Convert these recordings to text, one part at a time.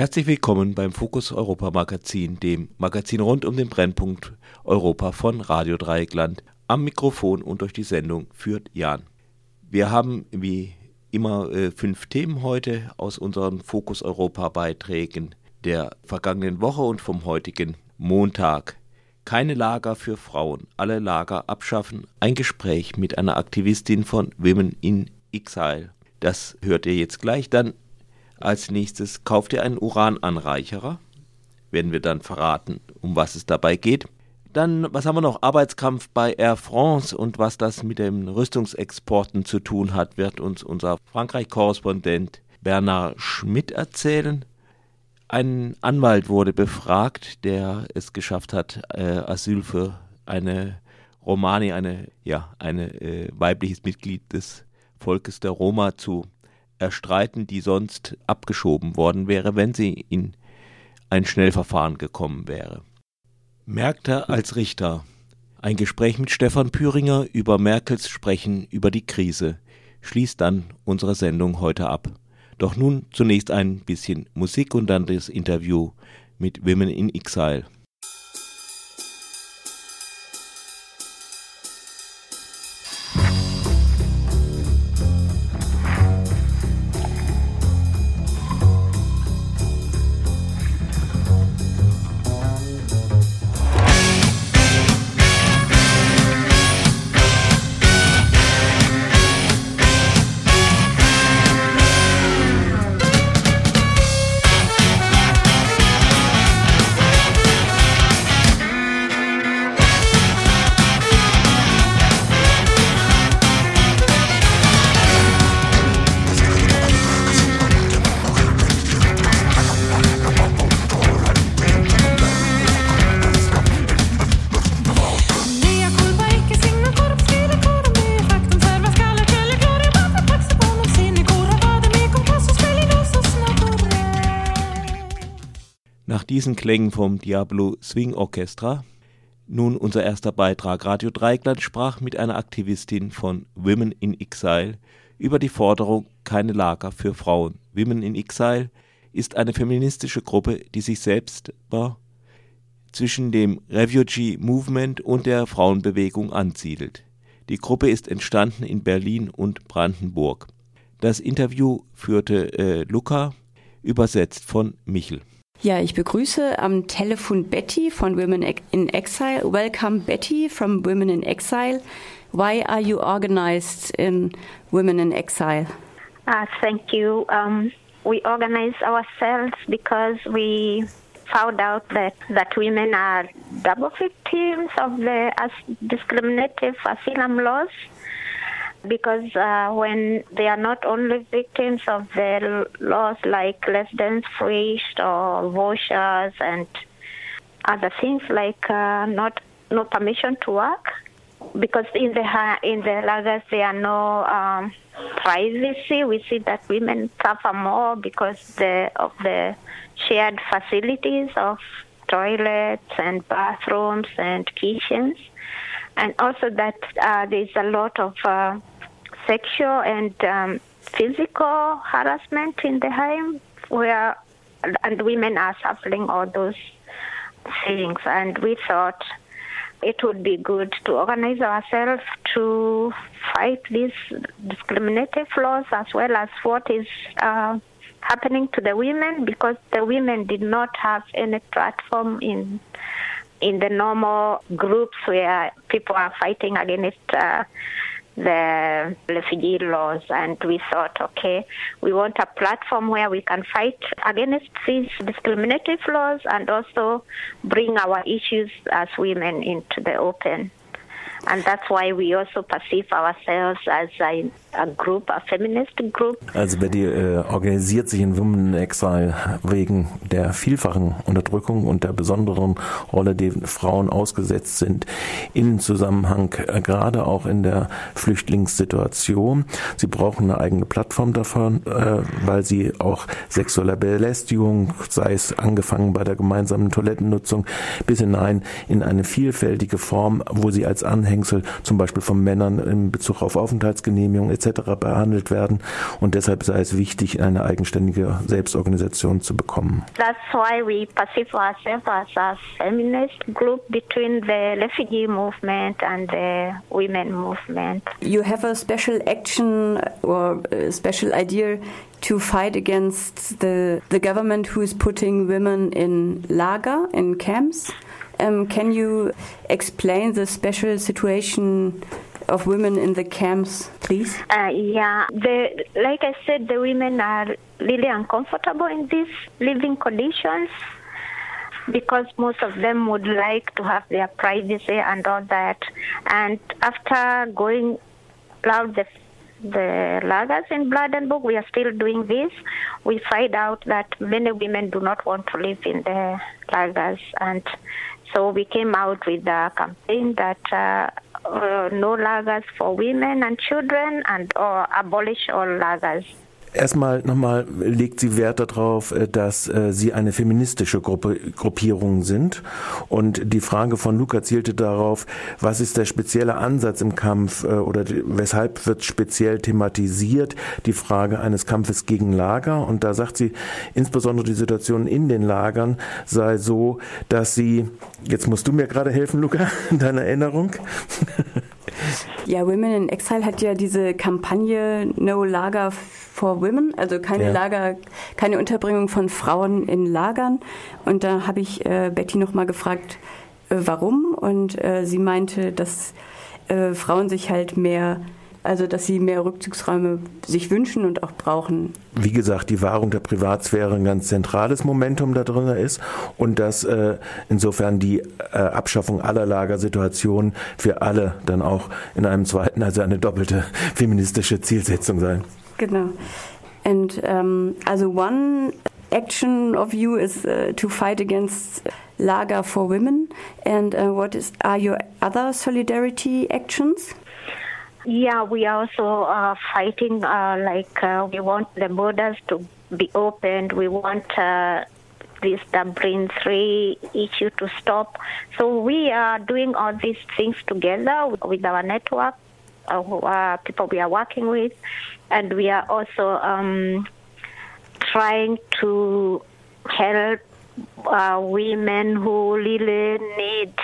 Herzlich willkommen beim Fokus Europa Magazin, dem Magazin rund um den Brennpunkt Europa von Radio Dreieckland. Am Mikrofon und durch die Sendung führt Jan. Wir haben wie immer äh, fünf Themen heute aus unseren Fokus Europa Beiträgen der vergangenen Woche und vom heutigen Montag. Keine Lager für Frauen, alle Lager abschaffen. Ein Gespräch mit einer Aktivistin von Women in Exile. Das hört ihr jetzt gleich. Dann als nächstes kauft ihr einen Urananreicherer. Werden wir dann verraten, um was es dabei geht. Dann, was haben wir noch? Arbeitskampf bei Air France und was das mit den Rüstungsexporten zu tun hat, wird uns unser Frankreich-Korrespondent Bernard Schmidt erzählen. Ein Anwalt wurde befragt, der es geschafft hat, äh, Asyl für eine Romani, eine, ja, eine äh, weibliches Mitglied des Volkes der Roma zu erstreiten, die sonst abgeschoben worden wäre, wenn sie in ein Schnellverfahren gekommen wäre. Märkte als Richter. Ein Gespräch mit Stefan Püringer über Merkels Sprechen über die Krise schließt dann unsere Sendung heute ab. Doch nun zunächst ein bisschen Musik und dann das Interview mit Women in Exile. Diesen Klängen vom Diablo Swing Orchestra nun unser erster Beitrag. Radio Dreigland sprach mit einer Aktivistin von Women in Exile über die Forderung keine Lager für Frauen. Women in Exile ist eine feministische Gruppe, die sich selbst zwischen dem Refugee Movement und der Frauenbewegung ansiedelt. Die Gruppe ist entstanden in Berlin und Brandenburg. Das Interview führte äh, Luca, übersetzt von Michel. Ja, ich begrüße am Telefon Betty von Women in Exile. Welcome Betty from Women in Exile. Why are you organized in Women in Exile? Uh, thank you. Um, we organize ourselves because we found out that, that women are double victims of the discriminative asylum laws. Because uh, when they are not only victims of the laws like residence free or vouchers and other things like uh, not no permission to work because in the in the lagers there are no um, privacy. We see that women suffer more because the, of the shared facilities of toilets and bathrooms and kitchens and also that uh, there's a lot of uh, sexual and um, physical harassment in the home where and women are suffering all those things. And we thought it would be good to organize ourselves to fight these discriminative laws as well as what is uh, happening to the women because the women did not have any platform in in the normal groups where people are fighting against uh, the refugee laws and we thought okay we want a platform where we can fight against these discriminative laws and also bring our issues as women into the open. And that's why we also perceive ourselves as a group. Also Betty äh, organisiert sich in Women in Exile wegen der vielfachen Unterdrückung und der besonderen Rolle, die Frauen ausgesetzt sind in Zusammenhang äh, gerade auch in der Flüchtlingssituation. Sie brauchen eine eigene Plattform davon, äh, weil sie auch sexuelle Belästigung, sei es angefangen bei der gemeinsamen Toilettennutzung bis hinein in eine vielfältige Form, wo sie als Anhängsel zum Beispiel von Männern in Bezug auf Aufenthaltsgenehmigung etc. behandelt werden und deshalb sei es wichtig, eine eigenständige Selbstorganisation zu bekommen. That's why we perceive ourselves as a feminist group between the refugee movement and the women movement. You have a special action or a special idea to fight against the the government who is putting women in lager in camps. Um, can you explain the special situation of women in the camps, please? Uh, yeah, the, like I said, the women are really uncomfortable in these living conditions because most of them would like to have their privacy and all that. And after going out the the lagers in Bladenburg, we are still doing this. We find out that many women do not want to live in the lagers, and so we came out with a campaign that uh, uh, no lagers for women and children and or abolish all lagers. Erstmal nochmal legt sie Wert darauf, äh, dass äh, sie eine feministische Gruppe, Gruppierung sind. Und die Frage von Luca zielte darauf, was ist der spezielle Ansatz im Kampf äh, oder weshalb wird speziell thematisiert die Frage eines Kampfes gegen Lager. Und da sagt sie, insbesondere die Situation in den Lagern sei so, dass sie, jetzt musst du mir gerade helfen, Luca, in deiner Erinnerung. Ja, Women in Exile hat ja diese Kampagne No Lager for Women, also keine ja. Lager, keine Unterbringung von Frauen in Lagern. Und da habe ich äh, Betty nochmal gefragt, äh, warum. Und äh, sie meinte, dass äh, Frauen sich halt mehr also dass sie mehr Rückzugsräume sich wünschen und auch brauchen. Wie gesagt, die Wahrung der Privatsphäre ein ganz zentrales Momentum da drin ist und dass äh, insofern die äh, Abschaffung aller Lagersituationen für alle dann auch in einem zweiten, also eine doppelte feministische Zielsetzung sein. Genau. And um, also one action of you is uh, to fight against Lager for women. And uh, what is are your other solidarity actions? Yeah, we are also uh, fighting. Uh, like uh, we want the borders to be opened. We want uh, this Dublin three issue to stop. So we are doing all these things together with our network, uh, people we are working with, and we are also um, trying to help uh, women who really need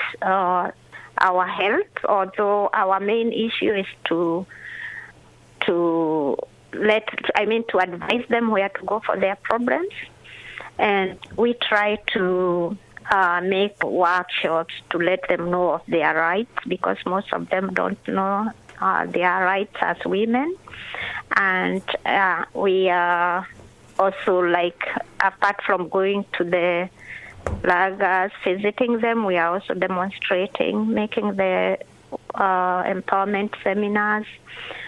our health, although our main issue is to to let I mean to advise them where to go for their problems, and we try to uh, make workshops to let them know of their rights because most of them don't know uh, their rights as women, and uh, we are also like apart from going to the lagers, visiting them. We are also demonstrating, making the uh, empowerment seminars,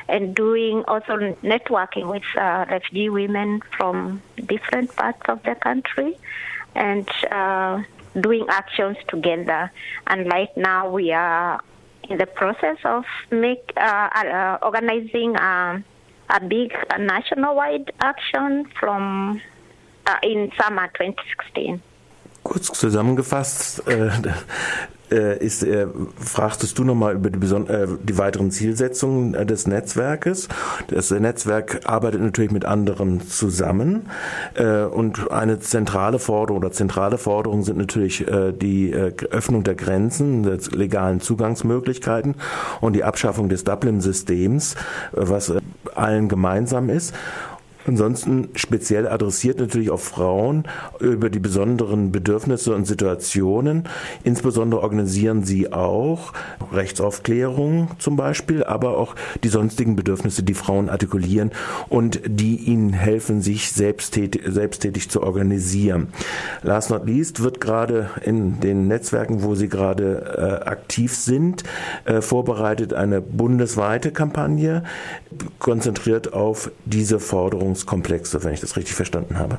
and doing also networking with uh, refugee women from different parts of the country, and uh, doing actions together. And right now, we are in the process of make uh, uh, organizing a, a big national-wide action from uh, in summer 2016. Kurz zusammengefasst äh, äh, ist, äh, fragtest du nochmal über die, äh, die weiteren Zielsetzungen äh, des Netzwerkes. Das Netzwerk arbeitet natürlich mit anderen zusammen äh, und eine zentrale Forderung oder zentrale Forderungen sind natürlich äh, die äh, Öffnung der Grenzen, der legalen Zugangsmöglichkeiten und die Abschaffung des Dublin-Systems, was äh, allen gemeinsam ist. Ansonsten speziell adressiert natürlich auf Frauen über die besonderen Bedürfnisse und Situationen. Insbesondere organisieren sie auch Rechtsaufklärung zum Beispiel, aber auch die sonstigen Bedürfnisse, die Frauen artikulieren und die ihnen helfen, sich selbsttätig, selbsttätig zu organisieren. Last not least wird gerade in den Netzwerken, wo sie gerade äh, aktiv sind, äh, vorbereitet eine bundesweite Kampagne, konzentriert auf diese Forderungskomplexe, wenn ich das richtig verstanden habe.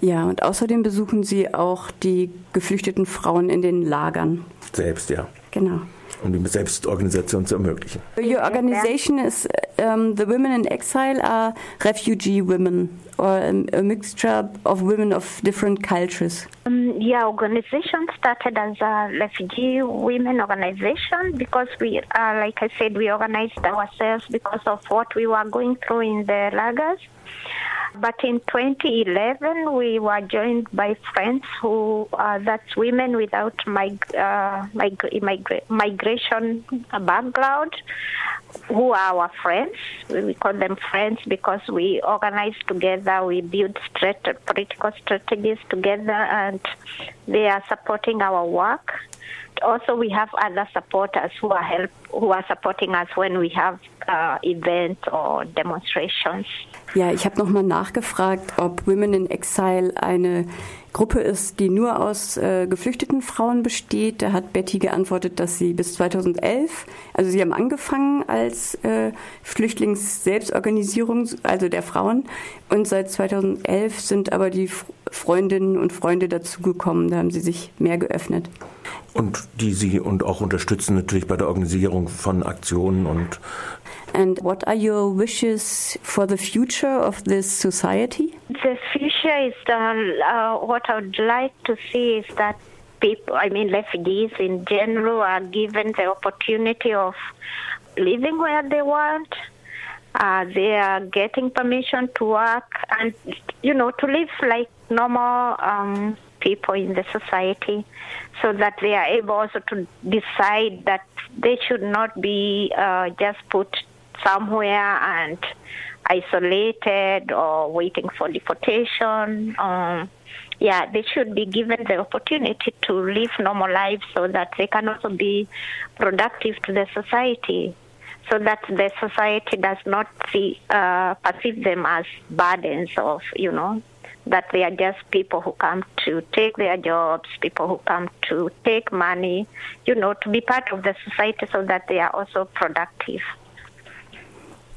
Ja, und außerdem besuchen Sie auch die geflüchteten Frauen in den Lagern. Selbst, ja. Genau. Um die Selbstorganisation zu ermöglichen. Your organization is um, the women in exile are refugee women or a mixture of women of different cultures. Um, yeah, organization started as a refugee women organization because we, uh, like I said, we organized ourselves because of what we were going through in the lagers. But in 2011, we were joined by friends who, uh, that's women without mig- uh, mig- migra- migration background, who are our friends. We call them friends because we organize together, we build strat- political strategies together, and they are supporting our work. Also, we have other supporters who are help who are supporting us when we have uh, events or demonstrations. Ja, ich habe nochmal nachgefragt, ob Women in Exile eine Gruppe ist, die nur aus äh, geflüchteten Frauen besteht. Da hat Betty geantwortet, dass sie bis 2011, also sie haben angefangen als äh, Flüchtlings-Selbstorganisierung, also der Frauen, und seit 2011 sind aber die Freundinnen und Freunde dazugekommen. Da haben sie sich mehr geöffnet. Und die sie und auch unterstützen natürlich bei der Organisierung von Aktionen und And what are your wishes for the future of this society? The future is uh, uh, what I would like to see is that people, I mean, refugees in general, are given the opportunity of living where they want. Uh, they are getting permission to work and, you know, to live like normal um, people in the society so that they are able also to decide that they should not be uh, just put somewhere and isolated or waiting for deportation. Um, yeah, they should be given the opportunity to live normal lives so that they can also be productive to the society. So that the society does not see, uh, perceive them as burdens of, you know, that they are just people who come to take their jobs, people who come to take money, you know, to be part of the society so that they are also productive.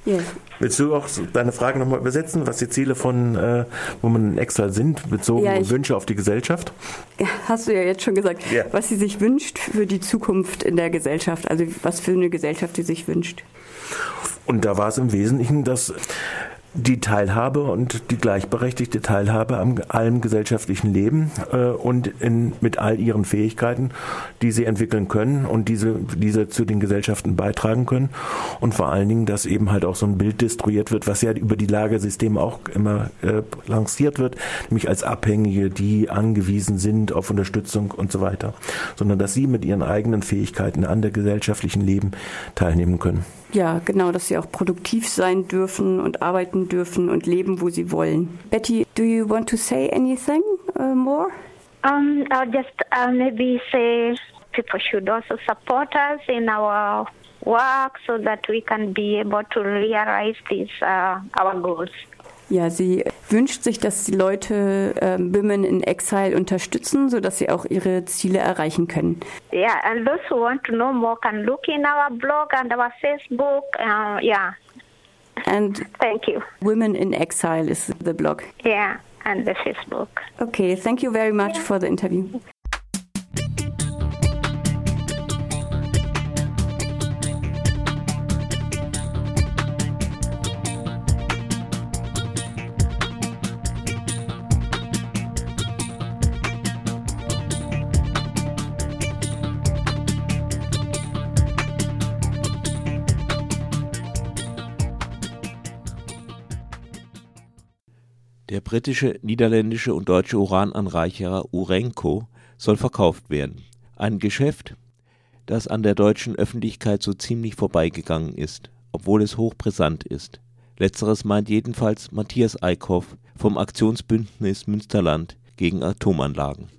Yes. Willst du auch deine Frage nochmal übersetzen, was die Ziele von äh, Women in Exile sind, bezogen ja, Wünsche auf die Gesellschaft? Hast du ja jetzt schon gesagt, ja. was sie sich wünscht für die Zukunft in der Gesellschaft, also was für eine Gesellschaft sie sich wünscht. Und da war es im Wesentlichen, dass die Teilhabe und die gleichberechtigte Teilhabe am allem gesellschaftlichen Leben äh, und in, mit all ihren Fähigkeiten, die sie entwickeln können und diese, diese zu den Gesellschaften beitragen können und vor allen Dingen, dass eben halt auch so ein Bild destruiert wird, was ja über die Lagersysteme auch immer äh, lanciert wird, nämlich als Abhängige, die angewiesen sind auf Unterstützung und so weiter, sondern dass sie mit ihren eigenen Fähigkeiten an der gesellschaftlichen Leben teilnehmen können. Ja, genau, dass sie auch produktiv sein dürfen und arbeiten dürfen und leben, wo sie wollen. Betty, do you want to say anything uh, more? Um, I'll just uh, maybe say people should also support us in our work so that we can be able to realize these uh, our goals. Ja, sie wünscht sich, dass die Leute äh, Women in Exile unterstützen, sodass sie auch ihre Ziele erreichen können. Yeah, and those who want to know more can look in our blog and our Facebook. Uh, yeah. And thank you. Women in Exile is the blog. Yeah, and the Facebook. Okay, thank you very much yeah. for the interview. Britische, niederländische und deutsche Urananreicherer Urenco soll verkauft werden. Ein Geschäft, das an der deutschen Öffentlichkeit so ziemlich vorbeigegangen ist, obwohl es hochbrisant ist. Letzteres meint jedenfalls Matthias Eickhoff vom Aktionsbündnis Münsterland gegen Atomanlagen.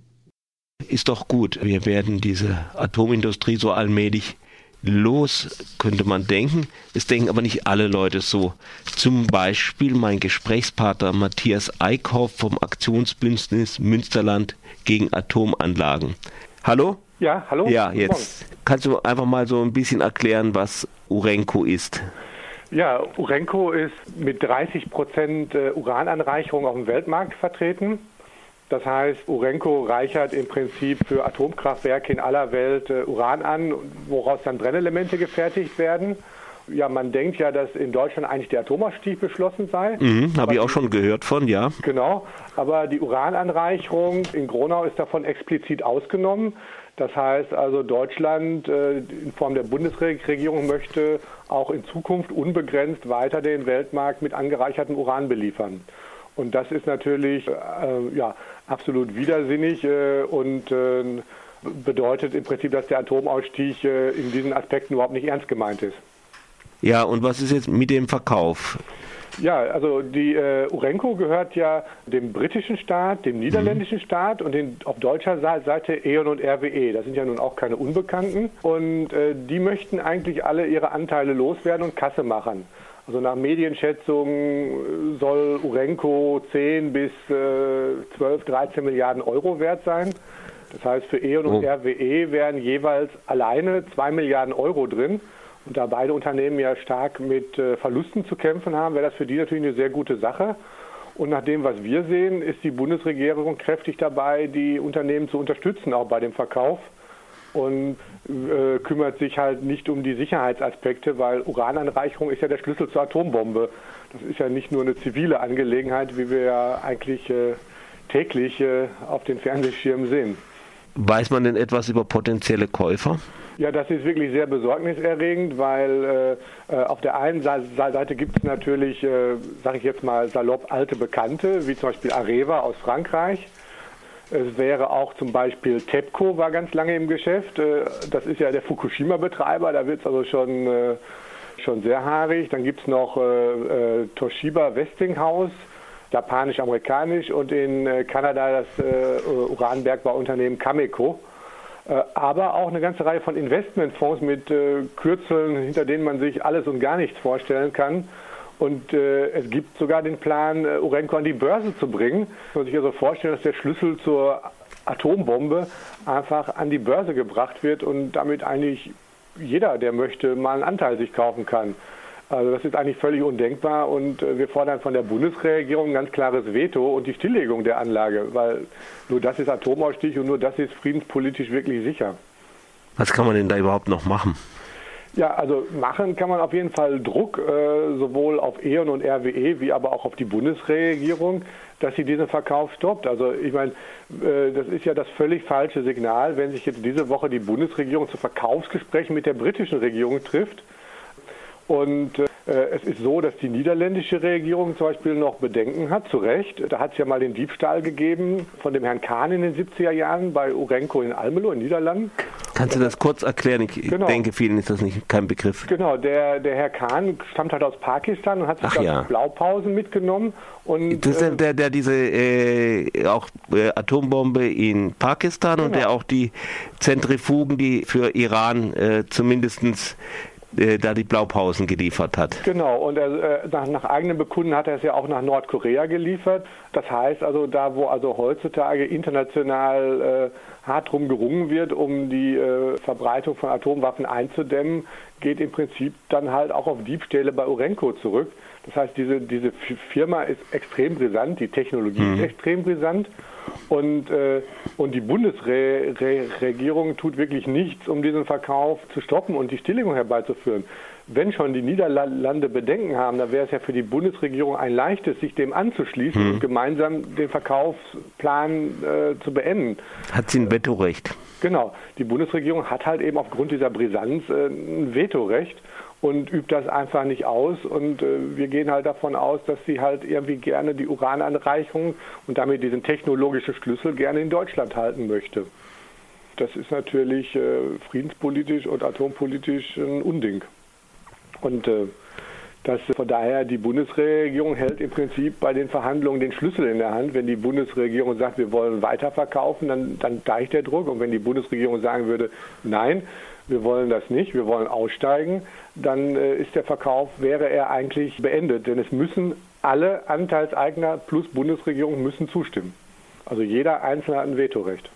Ist doch gut. Wir werden diese Atomindustrie so allmählich los, könnte man denken. Es denken aber nicht alle Leute so. Zum Beispiel mein Gesprächspartner Matthias Eickhoff vom Aktionsbündnis Münsterland gegen Atomanlagen. Hallo? Ja, hallo? Ja, jetzt kannst du einfach mal so ein bisschen erklären, was Urenco ist. Ja, Urenco ist mit 30 Prozent äh, Urananreicherung auf dem Weltmarkt vertreten. Das heißt, Urenco reichert im Prinzip für Atomkraftwerke in aller Welt äh, Uran an, woraus dann Brennelemente gefertigt werden. Ja, man denkt ja, dass in Deutschland eigentlich der Atomausstieg beschlossen sei. Mhm, Habe ich auch schon gehört von, ja. Genau, aber die Urananreicherung in Gronau ist davon explizit ausgenommen. Das heißt also, Deutschland äh, in Form der Bundesregierung möchte auch in Zukunft unbegrenzt weiter den Weltmarkt mit angereichertem Uran beliefern. Und das ist natürlich äh, ja, absolut widersinnig äh, und äh, bedeutet im Prinzip, dass der Atomausstieg äh, in diesen Aspekten überhaupt nicht ernst gemeint ist. Ja, und was ist jetzt mit dem Verkauf? Ja, also die äh, Urenco gehört ja dem britischen Staat, dem niederländischen mhm. Staat und den, auf deutscher Seite E.ON und RWE. Das sind ja nun auch keine Unbekannten. Und äh, die möchten eigentlich alle ihre Anteile loswerden und Kasse machen. Also nach Medienschätzungen soll Urenco 10 bis äh, 12, 13 Milliarden Euro wert sein. Das heißt, für E.ON und oh. RWE wären jeweils alleine 2 Milliarden Euro drin. Und da beide Unternehmen ja stark mit äh, Verlusten zu kämpfen haben, wäre das für die natürlich eine sehr gute Sache. Und nach dem, was wir sehen, ist die Bundesregierung kräftig dabei, die Unternehmen zu unterstützen, auch bei dem Verkauf. Und äh, kümmert sich halt nicht um die Sicherheitsaspekte, weil Urananreicherung ist ja der Schlüssel zur Atombombe. Das ist ja nicht nur eine zivile Angelegenheit, wie wir ja eigentlich äh, täglich äh, auf den Fernsehschirmen sehen. Weiß man denn etwas über potenzielle Käufer? Ja, das ist wirklich sehr besorgniserregend, weil äh, äh auf der einen Seite gibt es natürlich, äh, sage ich jetzt mal salopp, alte Bekannte, wie zum Beispiel Areva aus Frankreich. Es wäre auch zum Beispiel TEPCO war ganz lange im Geschäft. Äh, das ist ja der Fukushima-Betreiber, da wird es also schon, äh, schon sehr haarig. Dann gibt es noch äh, Toshiba Westinghouse, japanisch-amerikanisch und in Kanada das Uranbergbauunternehmen Cameco. Aber auch eine ganze Reihe von Investmentfonds mit Kürzeln, hinter denen man sich alles und gar nichts vorstellen kann. Und äh, es gibt sogar den Plan, äh, Urenco an die Börse zu bringen. Man muss sich also vorstellen, dass der Schlüssel zur Atombombe einfach an die Börse gebracht wird und damit eigentlich jeder, der möchte, mal einen Anteil sich kaufen kann. Also das ist eigentlich völlig undenkbar und äh, wir fordern von der Bundesregierung ein ganz klares Veto und die Stilllegung der Anlage, weil nur das ist Atomausstieg und nur das ist friedenspolitisch wirklich sicher. Was kann man denn da überhaupt noch machen? Ja, also machen kann man auf jeden Fall Druck, äh, sowohl auf E.ON und RWE, wie aber auch auf die Bundesregierung, dass sie diesen Verkauf stoppt. Also ich meine, äh, das ist ja das völlig falsche Signal, wenn sich jetzt diese Woche die Bundesregierung zu Verkaufsgesprächen mit der britischen Regierung trifft und äh, es ist so, dass die niederländische Regierung zum Beispiel noch Bedenken hat, zu Recht. Da hat es ja mal den Diebstahl gegeben von dem Herrn Kahn in den 70er Jahren bei Urenco in Almelo in Niederlanden. Kannst du das kurz erklären? Ich genau. denke, vielen ist das nicht kein Begriff. Genau, der, der Herr Kahn stammt halt aus Pakistan und hat sich ja. Blaupausen mitgenommen. Und, das ist äh, der, der diese äh, auch äh, Atombombe in Pakistan genau. und der auch die Zentrifugen, die für Iran äh, zumindestens äh, da die Blaupausen geliefert hat. Genau, und er, äh, nach, nach eigenem Bekunden hat er es ja auch nach Nordkorea geliefert. Das heißt also, da wo also heutzutage international äh, hart drum gerungen wird, um die äh, Verbreitung von Atomwaffen einzudämmen, geht im Prinzip dann halt auch auf Diebstähle bei Urenco zurück. Das heißt, diese, diese Firma ist extrem brisant, die Technologie mhm. ist extrem brisant und, äh, und die Bundesregierung tut wirklich nichts, um diesen Verkauf zu stoppen und die Stilllegung herbeizuführen. Wenn schon die Niederlande Bedenken haben, dann wäre es ja für die Bundesregierung ein leichtes, sich dem anzuschließen mhm. und gemeinsam den Verkaufsplan äh, zu beenden. Hat sie ein Vetorecht? Genau. Die Bundesregierung hat halt eben aufgrund dieser Brisanz äh, ein Vetorecht und übt das einfach nicht aus. Und äh, wir gehen halt davon aus, dass sie halt irgendwie gerne die Urananreichung und damit diesen technologischen Schlüssel gerne in Deutschland halten möchte. Das ist natürlich äh, friedenspolitisch und atompolitisch ein Unding. Und äh, dass von daher die Bundesregierung hält im Prinzip bei den Verhandlungen den Schlüssel in der Hand. Wenn die Bundesregierung sagt, wir wollen weiterverkaufen, dann, dann deicht der Druck. Und wenn die Bundesregierung sagen würde, nein, wir wollen das nicht, wir wollen aussteigen, dann äh, ist der Verkauf, wäre er eigentlich beendet. Denn es müssen alle Anteilseigner plus Bundesregierung müssen zustimmen. Also jeder Einzelne hat ein Vetorecht.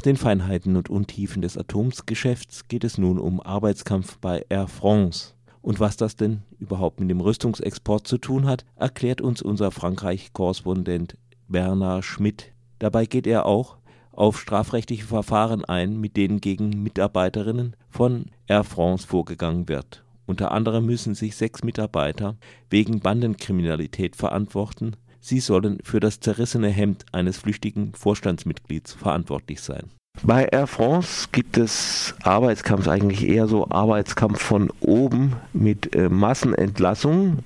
Nach den Feinheiten und Untiefen des Atomsgeschäfts geht es nun um Arbeitskampf bei Air France. Und was das denn überhaupt mit dem Rüstungsexport zu tun hat, erklärt uns unser Frankreich-Korrespondent Bernard Schmidt. Dabei geht er auch auf strafrechtliche Verfahren ein, mit denen gegen Mitarbeiterinnen von Air France vorgegangen wird. Unter anderem müssen sich sechs Mitarbeiter wegen Bandenkriminalität verantworten, Sie sollen für das zerrissene Hemd eines flüchtigen Vorstandsmitglieds verantwortlich sein. Bei Air France gibt es Arbeitskampf, eigentlich eher so Arbeitskampf von oben mit äh, Massenentlassungen.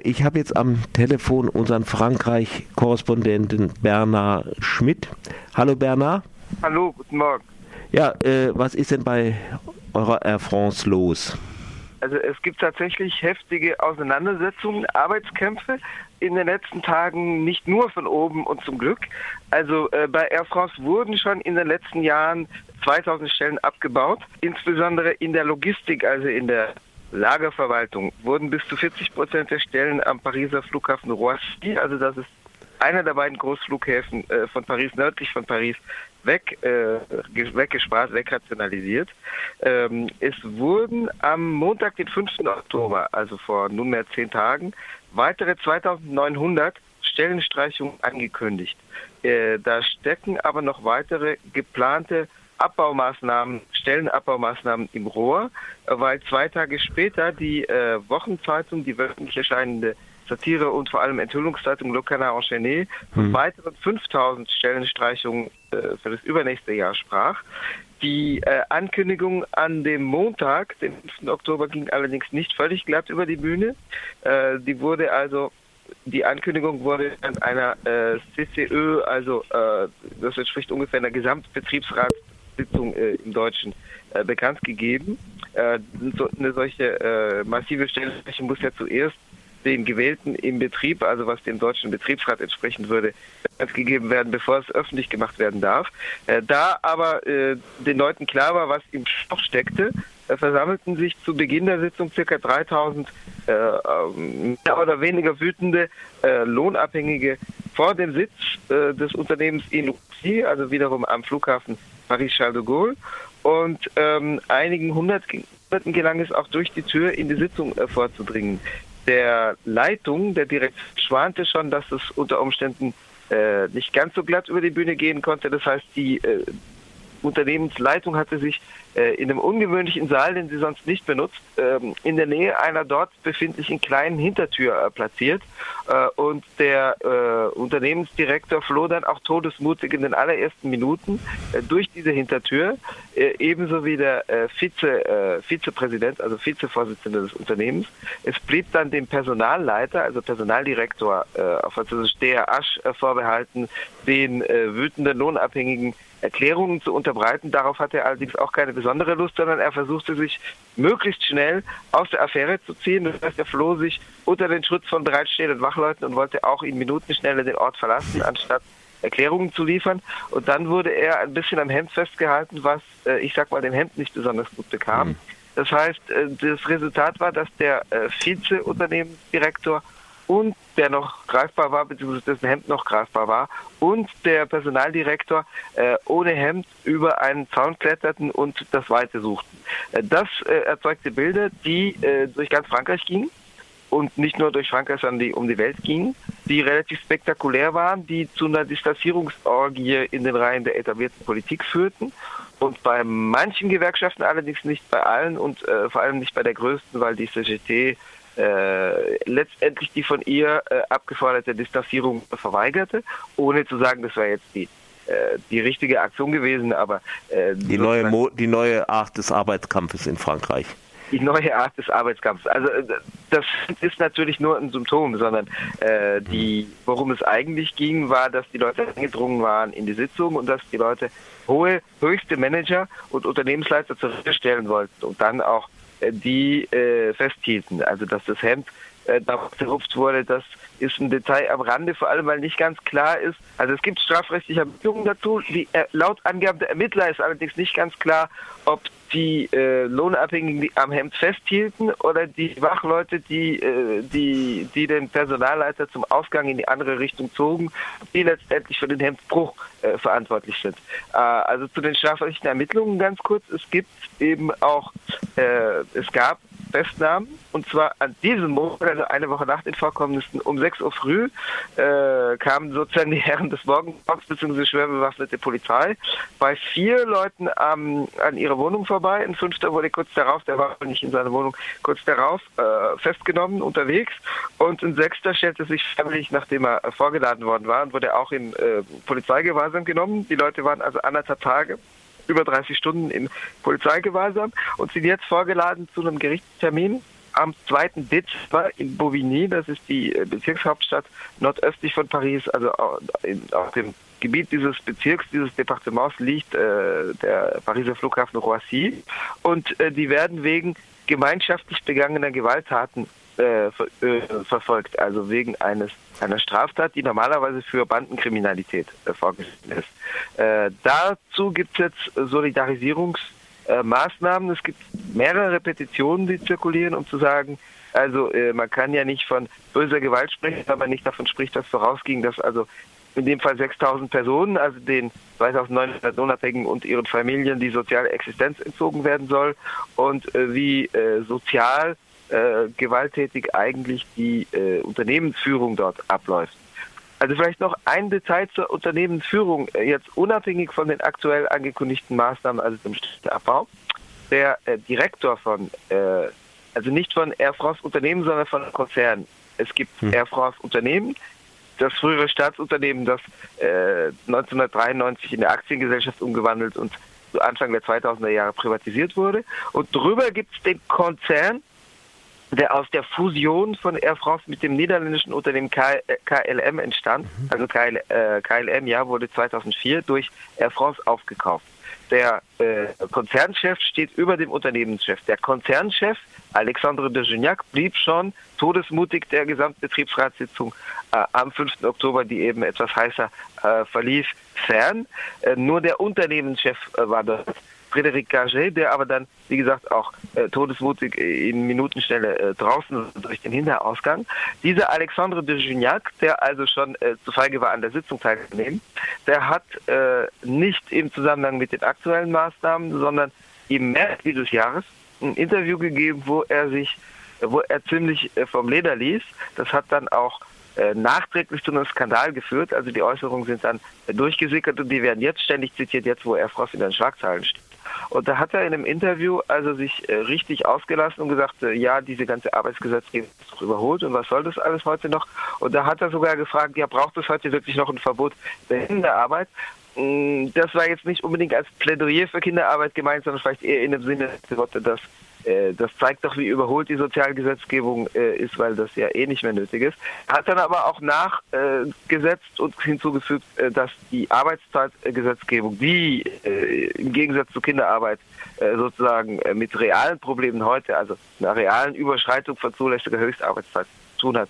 Ich habe jetzt am Telefon unseren Frankreich-Korrespondenten Bernard Schmidt. Hallo Bernard. Hallo, guten Morgen. Ja, äh, was ist denn bei eurer Air France los? Also es gibt tatsächlich heftige Auseinandersetzungen, Arbeitskämpfe in den letzten Tagen nicht nur von oben und zum Glück. Also äh, bei Air France wurden schon in den letzten Jahren 2000 Stellen abgebaut, insbesondere in der Logistik, also in der Lagerverwaltung, wurden bis zu 40 Prozent der Stellen am Pariser Flughafen Roissy, also das ist einer der beiden Großflughäfen äh, von Paris, nördlich von Paris, weg, äh, weggespart, wegrationalisiert. Ähm, es wurden am Montag, den 5. Oktober, also vor nunmehr zehn Tagen, weitere 2900 Stellenstreichungen angekündigt. Äh, da stecken aber noch weitere geplante Abbaumaßnahmen, Stellenabbaumaßnahmen im Rohr, weil zwei Tage später die äh, Wochenzeitung, die wöchentlich erscheinende Satire und vor allem Enthüllungszeitung Le Canard Enchaîné von mhm. weiteren 5000 Stellenstreichungen äh, für das übernächste Jahr sprach. Die äh, Ankündigung an dem Montag, den 5. Oktober, ging allerdings nicht völlig glatt über die Bühne. Äh, die wurde also, die Ankündigung wurde an einer äh, CCÖ, also äh, das entspricht ungefähr einer Gesamtbetriebsratssitzung äh, im Deutschen, äh, bekannt gegeben. Äh, so, eine solche massive Stellenstreichung muss ja zuerst den Gewählten im Betrieb, also was dem deutschen Betriebsrat entsprechen würde, gegeben werden, bevor es öffentlich gemacht werden darf. Äh, da aber äh, den Leuten klar war, was im Stoff steckte, äh, versammelten sich zu Beginn der Sitzung ca. 3000 äh, ähm, mehr oder weniger wütende äh, Lohnabhängige vor dem Sitz äh, des Unternehmens in Luxy, also wiederum am Flughafen Paris-Charles de Gaulle. Und ähm, einigen Hunderten gelang es auch durch die Tür in die Sitzung vorzudringen der Leitung, der direkt schwante schon, dass es unter Umständen äh, nicht ganz so glatt über die Bühne gehen konnte. Das heißt, die äh, Unternehmensleitung hatte sich äh, in einem ungewöhnlichen Saal, den sie sonst nicht benutzt, ähm, in der Nähe einer dort befindlichen kleinen Hintertür äh, platziert. Äh, und der äh, Unternehmensdirektor floh dann auch todesmutig in den allerersten Minuten äh, durch diese Hintertür, äh, ebenso wie der Vize, Vizepräsident, also Vizevorsitzende des Unternehmens. Es blieb dann dem Personalleiter, also Personaldirektor auf Französisch der Asch vorbehalten, den wütenden Lohnabhängigen Erklärungen zu unterbreiten. Darauf hatte er allerdings auch keine besondere Lust, sondern er versuchte sich möglichst schnell aus der Affäre zu ziehen. Das heißt, er floh sich unter den Schutz von bereitstehenden Wachleuten und wollte auch in Minutenschnelle den Ort verlassen, anstatt Erklärungen zu liefern. Und dann wurde er ein bisschen am Hemd festgehalten, was, äh, ich sag mal, dem Hemd nicht besonders gut bekam. Mhm. Das heißt, äh, das Resultat war, dass der äh, Vize-Unternehmensdirektor und der noch greifbar war, beziehungsweise dessen Hemd noch greifbar war, und der Personaldirektor äh, ohne Hemd über einen Zaun kletterten und das Weite suchten. Äh, das äh, erzeugte Bilder, die äh, durch ganz Frankreich gingen. und nicht nur durch Frankreich, sondern die um die Welt gingen, die relativ spektakulär waren, die zu einer Distanzierungsorgie in den Reihen der etablierten Politik führten und bei manchen Gewerkschaften, allerdings nicht bei allen und äh, vor allem nicht bei der größten, weil die CGT äh, letztendlich die von ihr äh, abgeforderte Distanzierung verweigerte, ohne zu sagen, das war jetzt die äh, die richtige Aktion gewesen, aber äh, die neue Mo die neue Art des Arbeitskampfes in Frankreich. Die neue Art des Arbeitskampfes. Also das ist natürlich nur ein Symptom, sondern äh, die, worum es eigentlich ging, war, dass die Leute eingedrungen waren in die Sitzung und dass die Leute hohe, höchste Manager und Unternehmensleiter zur Rede stellen wollten und dann auch die äh, festhielten. Also dass das Hemd äh, darauf zerrupft wurde, das ist ein Detail am Rande, vor allem weil nicht ganz klar ist. Also es gibt strafrechtliche Ermittlungen dazu. Die, äh, laut Angaben der Ermittler ist allerdings nicht ganz klar, ob die äh, Lohnabhängigen die am Hemd festhielten oder die Wachleute, die, äh, die, die den Personalleiter zum Ausgang in die andere Richtung zogen, die letztendlich für den Hemdbruch äh, verantwortlich sind. Äh, also zu den strafrechtlichen Ermittlungen ganz kurz. Es gibt eben auch, äh, es gab Festnahmen und zwar an diesem Montag, also eine Woche nach den Vorkommnissen, um 6 Uhr früh äh, kamen sozusagen die Herren des Morgenblocks bzw. schwer bewaffnete Polizei bei vier Leuten ähm, an ihrer Wohnung vorbei. Ein fünfter wurde kurz darauf, der war nicht in seiner Wohnung, kurz darauf äh, festgenommen, unterwegs. Und ein sechster stellte sich freiwillig, nachdem er vorgeladen worden war, und wurde auch in äh, Polizeigewahrsam genommen. Die Leute waren also anderthalb Tage über 30 Stunden im Polizeigewahrsam und sind jetzt vorgeladen zu einem Gerichtstermin am 2. Dezember in Bovigny, das ist die äh, Bezirkshauptstadt nordöstlich von Paris, also auf dem Gebiet dieses Bezirks, dieses Departements liegt äh, der Pariser Flughafen Roissy und äh, die werden wegen gemeinschaftlich begangener Gewalttaten äh, ver äh, verfolgt, also wegen eines einer Straftat, die normalerweise für Bandenkriminalität äh, vorgesehen ist. Äh, dazu gibt es jetzt Solidarisierungsmaßnahmen. es gibt mehrere Petitionen, die zirkulieren, um zu sagen, also äh, man kann ja nicht von böser Gewalt sprechen, wenn man nicht davon spricht, dass vorausging, dass also in dem Fall 6000 Personen, also den 2900 Unabhängigen und ihren Familien die soziale Existenz entzogen werden soll und äh, wie äh, sozial äh, gewalttätig eigentlich die äh, Unternehmensführung dort abläuft. Also vielleicht noch ein Detail zur Unternehmensführung, äh, jetzt unabhängig von den aktuell angekündigten Maßnahmen, also dem Abbau. Der äh, Direktor von, äh, also nicht von Air France Unternehmen, sondern von Konzernen. Es gibt hm. Air France Unternehmen, das frühere Staatsunternehmen, das äh, 1993 in der Aktiengesellschaft umgewandelt und Anfang der 2000er Jahre privatisiert wurde. Und drüber gibt es den Konzern, der aus der Fusion von Air France mit dem niederländischen Unternehmen KLM entstand. Mhm. Also KL, äh, KLM ja wurde 2004 durch Air France aufgekauft. Der äh, Konzernchef steht über dem Unternehmenschef. Der Konzernchef Alexandre de Gignac blieb schon todesmutig der Gesamtbetriebsratssitzung äh, am 5. Oktober, die eben etwas heißer äh, verlief, fern. Äh, nur der Unternehmenschef äh, war dort Frédéric Gaget, der aber dann, wie gesagt, auch äh, todesmutig in Minutenstelle äh, draußen durch den Hinterausgang. Dieser Alexandre de Gignac, der also schon äh, zu feige war, an der Sitzung teilzunehmen, der hat äh, nicht im Zusammenhang mit den aktuellen Maßnahmen, sondern im März dieses Jahres ein Interview gegeben, wo er sich, wo er ziemlich äh, vom Leder ließ. Das hat dann auch äh, nachträglich zu einem Skandal geführt. Also die Äußerungen sind dann durchgesickert und die werden jetzt ständig zitiert, jetzt wo er Frost in den Schlagzeilen steht. Und da hat er in einem Interview also sich äh, richtig ausgelassen und gesagt, äh, ja, diese ganze Arbeitsgesetzgebung ist doch überholt und was soll das alles heute noch? Und da hat er sogar gefragt, ja, braucht es heute wirklich noch ein Verbot der Kinderarbeit? Mm, das war jetzt nicht unbedingt als Plädoyer für Kinderarbeit gemeint, sondern vielleicht eher in dem Sinne, dass das zeigt doch, wie überholt die Sozialgesetzgebung äh, ist, weil das ja eh nicht mehr nötig ist. Hat dann aber auch nachgesetzt und hinzugefügt, äh, dass die Arbeitszeitgesetzgebung, die im Gegensatz zur Kinderarbeit sozusagen mit realen Problemen heute, also einer realen Überschreitung von zulässiger Höchstarbeitszeit tun hat,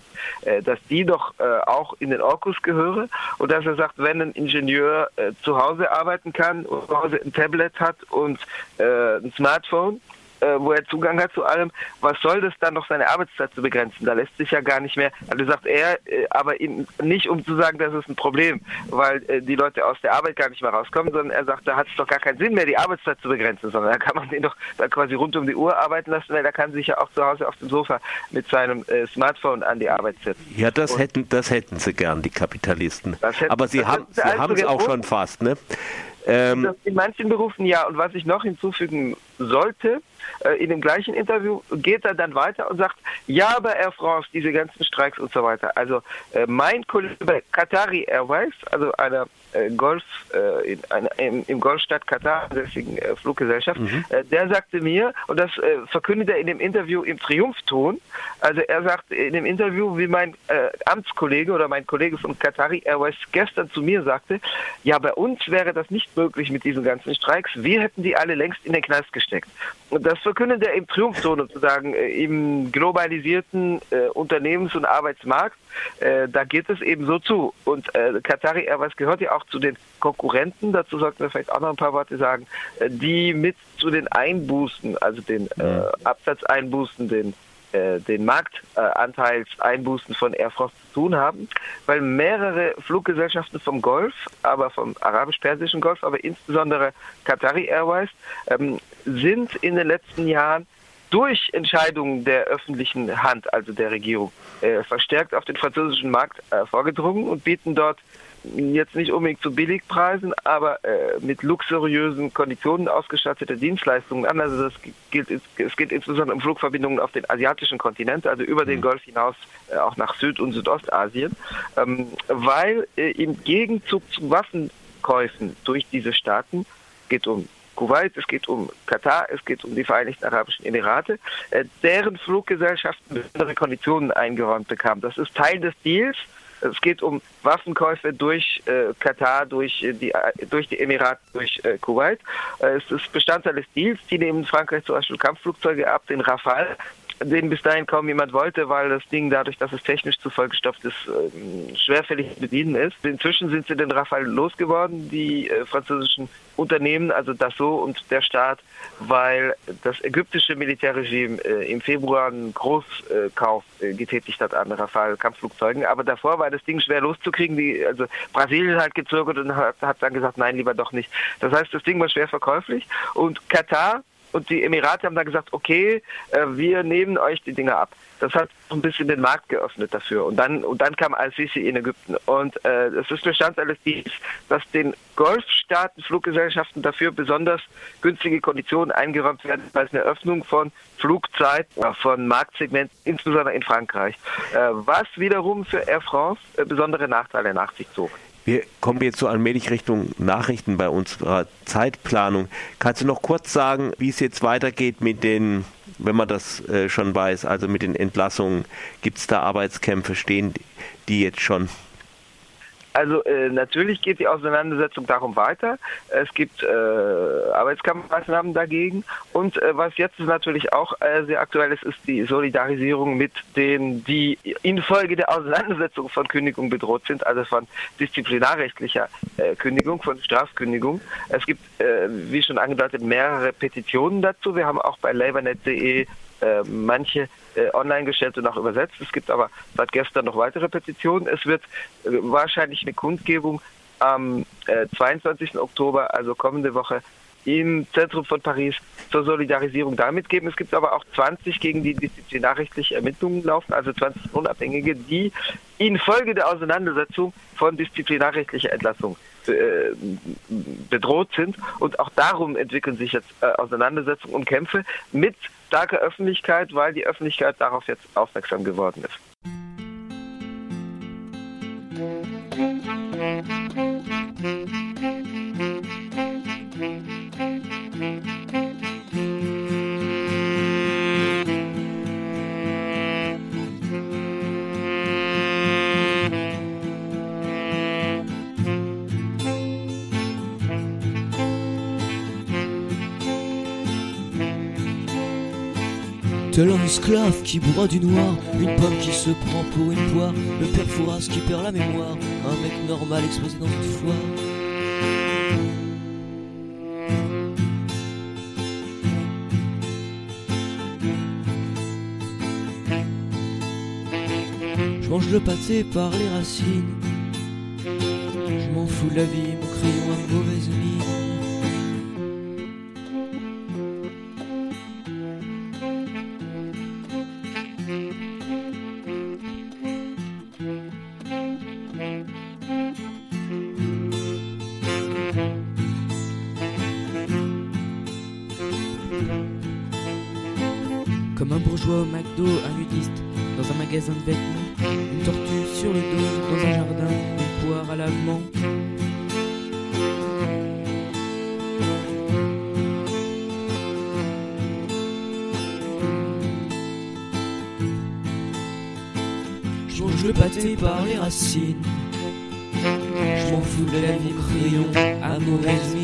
dass die doch auch in den Orkus gehöre und dass er sagt, wenn ein Ingenieur zu Hause arbeiten kann und zu Hause ein Tablet hat und ein Smartphone, äh, wo er Zugang hat zu allem, was soll das dann noch seine Arbeitszeit zu begrenzen? Da lässt sich ja gar nicht mehr, also sagt er, äh, aber ihn, nicht um zu sagen, das ist ein Problem, weil äh, die Leute aus der Arbeit gar nicht mehr rauskommen, sondern er sagt, da hat es doch gar keinen Sinn mehr, die Arbeitszeit zu begrenzen, sondern da kann man den doch da quasi rund um die Uhr arbeiten lassen, weil da kann sich ja auch zu Hause auf dem Sofa mit seinem äh, Smartphone an die Arbeit setzen. Ja, das hätten, das hätten sie gern, die Kapitalisten. hätten- Aber sie haben also es auch schon fast, ne? Ähm, in manchen Berufen ja. Und was ich noch hinzufügen sollte, äh, in dem gleichen Interview geht er dann weiter und sagt, ja, aber Air France, diese ganzen Streiks und so weiter. Also äh, mein Kollege bei Qatari Airways, also einer äh, Golf, in, einer, im, im Golfstadt Katar ansässigen Fluggesellschaft, äh, der sagte mir, und das verkündet er in dem Interview im Triumphton, also er sagt in dem Interview, wie mein Amtskollege oder mein Kollege von Qatari Airways gestern zu mir sagte, ja, bei uns wäre das nicht möglich mit diesen ganzen Streiks. Wir hätten die alle längst in den Knast gesteckt. Und das verkündet er im Triumphton sozusagen äh, im globalisierten äh, Unternehmens- und Arbeitsmarkt. Äh, da geht es eben so zu. Und äh, Qatari Airways gehört ja auch zu den Konkurrenten, dazu sollten wir vielleicht auch noch ein paar Worte sagen, äh, die mit zu den Einbußen, also den äh, Absatzeinbußen, den äh, den Marktanteilseinbußen von Air France tun haben, weil mehrere Fluggesellschaften vom Golf, aber vom arabisch-persischen Golf, aber insbesondere Qatari Airways, ähm, sind in den letzten Jahren durch Entscheidungen der öffentlichen Hand, also der Regierung, äh, verstärkt auf den französischen Markt äh, vorgedrungen und bieten dort jetzt nicht unbedingt zu Billigpreisen, aber äh, mit luxuriösen Konditionen ausgestattete Dienstleistungen an. Also das gilt, es geht insbesondere um Flugverbindungen auf den asiatischen Kontinent, also über den Golf hinaus äh, auch nach Süd- und Südostasien, ähm, weil äh, im Gegenzug zu Waffenkäufen durch diese Staaten geht um Kuwait, es geht um Katar, es geht um die Vereinigten Arabischen Emirate, äh, deren Fluggesellschaften besondere Konditionen eingeräumt bekamen. Das ist Teil des Deals. Es geht um Waffenkäufe durch äh, Katar, durch, äh, die, äh, durch die Emirate, durch äh, Kuwait. Äh, es ist Bestandteil des Deals. Die nehmen Frankreich zum Beispiel Kampfflugzeuge ab, den Rafale, den bis dahin kaum jemand wollte, weil das Ding dadurch, dass es technisch zu vollgestopft ist, ähm, schwerfällig zu bedienen ist. Inzwischen sind sie den Rafale losgeworden, die äh, französischen Unternehmen, also Dassault und der Staat, weil das ägyptische Militärregime äh, im Februar einen Großkauf äh, getätigt hat an Rafale-Kampfflugzeugen. Aber davor war das Ding schwer loszukriegen. Die, also Brasilien hat gezögert und hat, hat dann gesagt, nein, lieber doch nicht. Das heißt, das Ding war schwer verkäuflich. Und Katar und die Emirate haben dann gesagt, okay, äh, wir nehmen euch die Dinge ab. Das hat ein bisschen den Markt geöffnet dafür. Und dann, und dann kam Al-Sisi in Ägypten. Und äh, es ist Bestandteil des Deals, dass den Golfstaaten, Fluggesellschaften dafür besonders günstige Konditionen eingeräumt werden, weil es eine Öffnung von Flugzeit, äh, von Marktsegmenten, insbesondere in Frankreich, äh, was wiederum für Air France äh, besondere Nachteile nach sich zog. Wir kommen jetzt so allmählich Richtung Nachrichten bei unserer Zeitplanung. Kannst du noch kurz sagen, wie es jetzt weitergeht mit den, wenn man das äh, schon weiß, also mit den Entlassungen? Gibt es da Arbeitskämpfe? Stehen die jetzt schon? Also äh, natürlich geht die Auseinandersetzung darum weiter. Es gibt äh, Arbeitskampfmaßnahmen dagegen. Und äh, was jetzt natürlich auch äh, sehr aktuell ist, ist die Solidarisierung mit denen, die infolge der Auseinandersetzung von Kündigung bedroht sind, also von disziplinarrechtlicher äh, Kündigung, von Strafkündigung. Es gibt, äh, wie schon angedeutet, mehrere Petitionen dazu. Wir haben auch bei labournet.de äh, manche äh, online gestellt und auch übersetzt. Es gibt aber seit gestern noch weitere Petitionen. Es wird äh, wahrscheinlich eine Kundgebung am äh, 22. Oktober, also kommende Woche, im Zentrum von Paris zur Solidarisierung damit geben. Es gibt aber auch 20 gegen die disziplinarrechtliche Ermittlungen laufen, also 20 Unabhängige, die infolge der Auseinandersetzung von disziplinarrechtlicher Entlassung äh, bedroht sind. Und auch darum entwickeln sich jetzt äh, Auseinandersetzungen und Kämpfe mit starker Öffentlichkeit, weil die Öffentlichkeit darauf jetzt aufmerksam geworden ist. Tel un esclave qui boit du noir, une pomme qui se prend pour une poire, le père Fouras qui perd la mémoire, un mec normal exposé dans une foire. Je mange le pâté par les racines, je m'en fous de la vie, mon crayon a mauvaise mine. Par les racines. Je m'en fous de la vie, crayon à mauvaise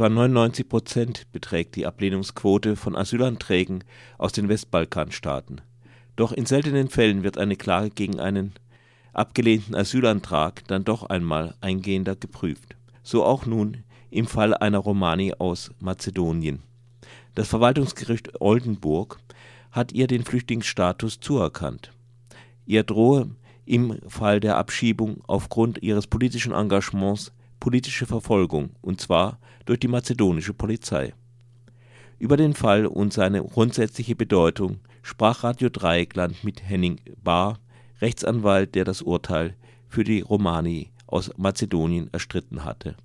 Etwa 99 Prozent beträgt die Ablehnungsquote von Asylanträgen aus den Westbalkanstaaten. Doch in seltenen Fällen wird eine Klage gegen einen abgelehnten Asylantrag dann doch einmal eingehender geprüft. So auch nun im Fall einer Romani aus Mazedonien. Das Verwaltungsgericht Oldenburg hat ihr den Flüchtlingsstatus zuerkannt. Ihr drohe im Fall der Abschiebung aufgrund ihres politischen Engagements politische Verfolgung, und zwar durch die mazedonische Polizei. Über den Fall und seine grundsätzliche Bedeutung sprach Radio Dreieckland mit Henning Bahr, Rechtsanwalt, der das Urteil für die Romani aus Mazedonien erstritten hatte.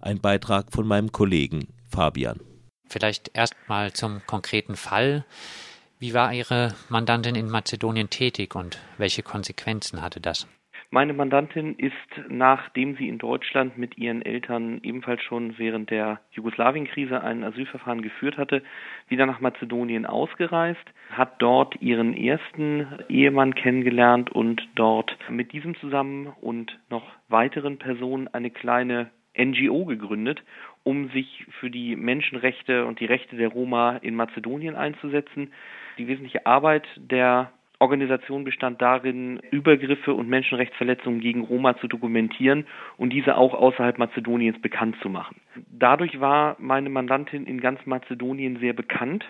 Ein Beitrag von meinem Kollegen Fabian. Vielleicht erstmal zum konkreten Fall. Wie war Ihre Mandantin in Mazedonien tätig und welche Konsequenzen hatte das? Meine Mandantin ist, nachdem sie in Deutschland mit ihren Eltern ebenfalls schon während der Jugoslawienkrise ein Asylverfahren geführt hatte, wieder nach Mazedonien ausgereist, hat dort ihren ersten Ehemann kennengelernt und dort mit diesem zusammen und noch weiteren Personen eine kleine NGO gegründet, um sich für die Menschenrechte und die Rechte der Roma in Mazedonien einzusetzen. Die wesentliche Arbeit der Organisation bestand darin, Übergriffe und Menschenrechtsverletzungen gegen Roma zu dokumentieren und diese auch außerhalb Mazedoniens bekannt zu machen. Dadurch war meine Mandantin in ganz Mazedonien sehr bekannt.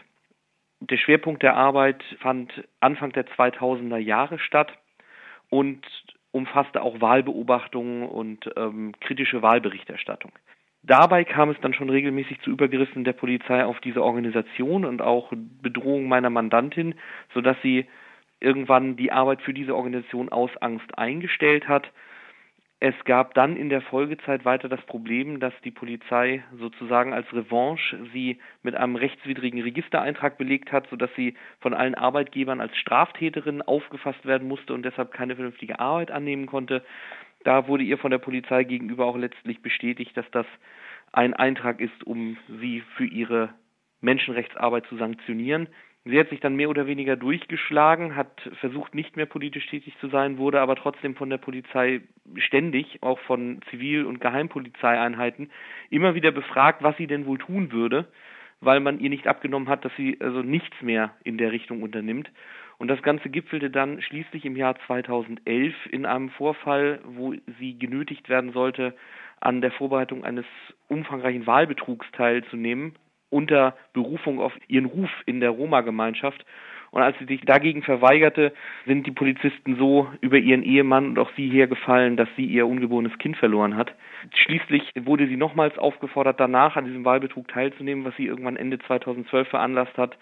Der Schwerpunkt der Arbeit fand Anfang der 2000er Jahre statt und umfasste auch Wahlbeobachtungen und ähm, kritische Wahlberichterstattung. Dabei kam es dann schon regelmäßig zu Übergriffen der Polizei auf diese Organisation und auch Bedrohung meiner Mandantin, sodass sie irgendwann die Arbeit für diese Organisation aus Angst eingestellt hat. Es gab dann in der Folgezeit weiter das Problem, dass die Polizei sozusagen als Revanche sie mit einem rechtswidrigen Registereintrag belegt hat, sodass sie von allen Arbeitgebern als Straftäterin aufgefasst werden musste und deshalb keine vernünftige Arbeit annehmen konnte. Da wurde ihr von der Polizei gegenüber auch letztlich bestätigt, dass das ein Eintrag ist, um sie für ihre Menschenrechtsarbeit zu sanktionieren. Sie hat sich dann mehr oder weniger durchgeschlagen, hat versucht, nicht mehr politisch tätig zu sein, wurde aber trotzdem von der Polizei ständig, auch von Zivil- und Geheimpolizeieinheiten, immer wieder befragt, was sie denn wohl tun würde, weil man ihr nicht abgenommen hat, dass sie also nichts mehr in der Richtung unternimmt. Und das Ganze gipfelte dann schließlich im Jahr 2011 in einem Vorfall, wo sie genötigt werden sollte, an der Vorbereitung eines umfangreichen Wahlbetrugs teilzunehmen, unter Berufung auf ihren Ruf in der Roma-Gemeinschaft. Und als sie sich dagegen verweigerte, sind die Polizisten so über ihren Ehemann und auch sie hergefallen, dass sie ihr ungeborenes Kind verloren hat. Schließlich wurde sie nochmals aufgefordert, danach an diesem Wahlbetrug teilzunehmen, was sie irgendwann Ende 2012 veranlasst hat,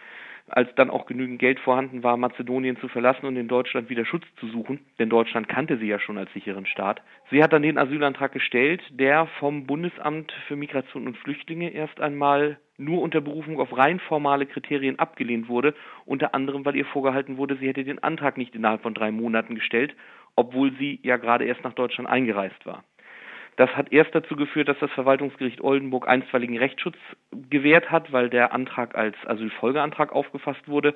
als dann auch genügend Geld vorhanden war, Mazedonien zu verlassen und in Deutschland wieder Schutz zu suchen, denn Deutschland kannte sie ja schon als sicheren Staat. Sie hat dann den Asylantrag gestellt, der vom Bundesamt für Migration und Flüchtlinge erst einmal nur unter Berufung auf rein formale Kriterien abgelehnt wurde, unter anderem, weil ihr vorgehalten wurde, sie hätte den Antrag nicht innerhalb von drei Monaten gestellt, obwohl sie ja gerade erst nach Deutschland eingereist war. Das hat erst dazu geführt, dass das Verwaltungsgericht Oldenburg einstweiligen Rechtsschutz gewährt hat, weil der Antrag als Asylfolgeantrag aufgefasst wurde.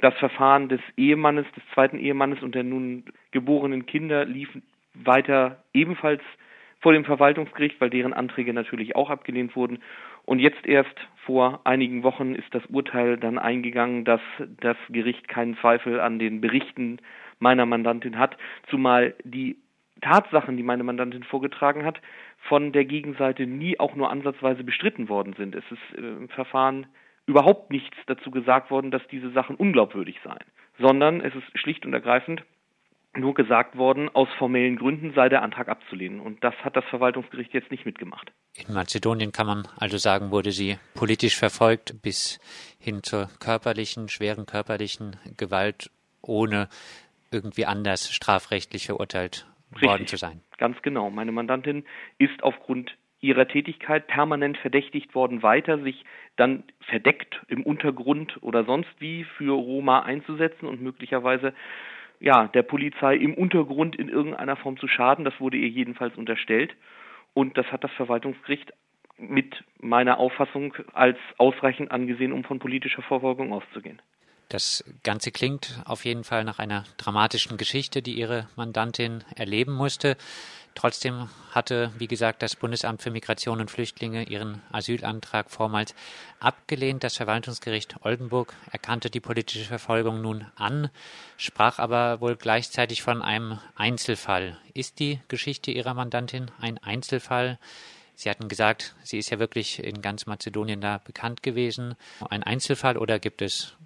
Das Verfahren des Ehemannes, des zweiten Ehemannes und der nun geborenen Kinder lief weiter ebenfalls vor dem Verwaltungsgericht, weil deren Anträge natürlich auch abgelehnt wurden. Und jetzt erst vor einigen Wochen ist das Urteil dann eingegangen, dass das Gericht keinen Zweifel an den Berichten meiner Mandantin hat, zumal die Tatsachen, die meine Mandantin vorgetragen hat, von der Gegenseite nie auch nur ansatzweise bestritten worden sind. Es ist äh, im Verfahren überhaupt nichts dazu gesagt worden, dass diese Sachen unglaubwürdig seien, sondern es ist schlicht und ergreifend nur gesagt worden, aus formellen Gründen sei der Antrag abzulehnen. Und das hat das Verwaltungsgericht jetzt nicht mitgemacht. In Mazedonien kann man also sagen, wurde sie politisch verfolgt bis hin zur körperlichen, schweren körperlichen Gewalt, ohne irgendwie anders strafrechtlich verurteilt Richtig, worden zu sein. Ganz genau. Meine Mandantin ist aufgrund ihrer Tätigkeit permanent verdächtigt worden, weiter sich dann verdeckt im Untergrund oder sonst wie für Roma einzusetzen und möglicherweise ja, der Polizei im Untergrund in irgendeiner Form zu schaden. Das wurde ihr jedenfalls unterstellt. Und das hat das Verwaltungsgericht mit meiner Auffassung als ausreichend angesehen, um von politischer Verfolgung auszugehen. Das Ganze klingt auf jeden Fall nach einer dramatischen Geschichte, die Ihre Mandantin erleben musste. Trotzdem hatte, wie gesagt, das Bundesamt für Migration und Flüchtlinge ihren Asylantrag vormals abgelehnt. Das Verwaltungsgericht Oldenburg erkannte die politische Verfolgung nun an, sprach aber wohl gleichzeitig von einem Einzelfall. Ist die Geschichte Ihrer Mandantin ein Einzelfall? Sie hatten gesagt, sie ist ja wirklich in ganz Mazedonien da bekannt gewesen. Ein Einzelfall oder gibt es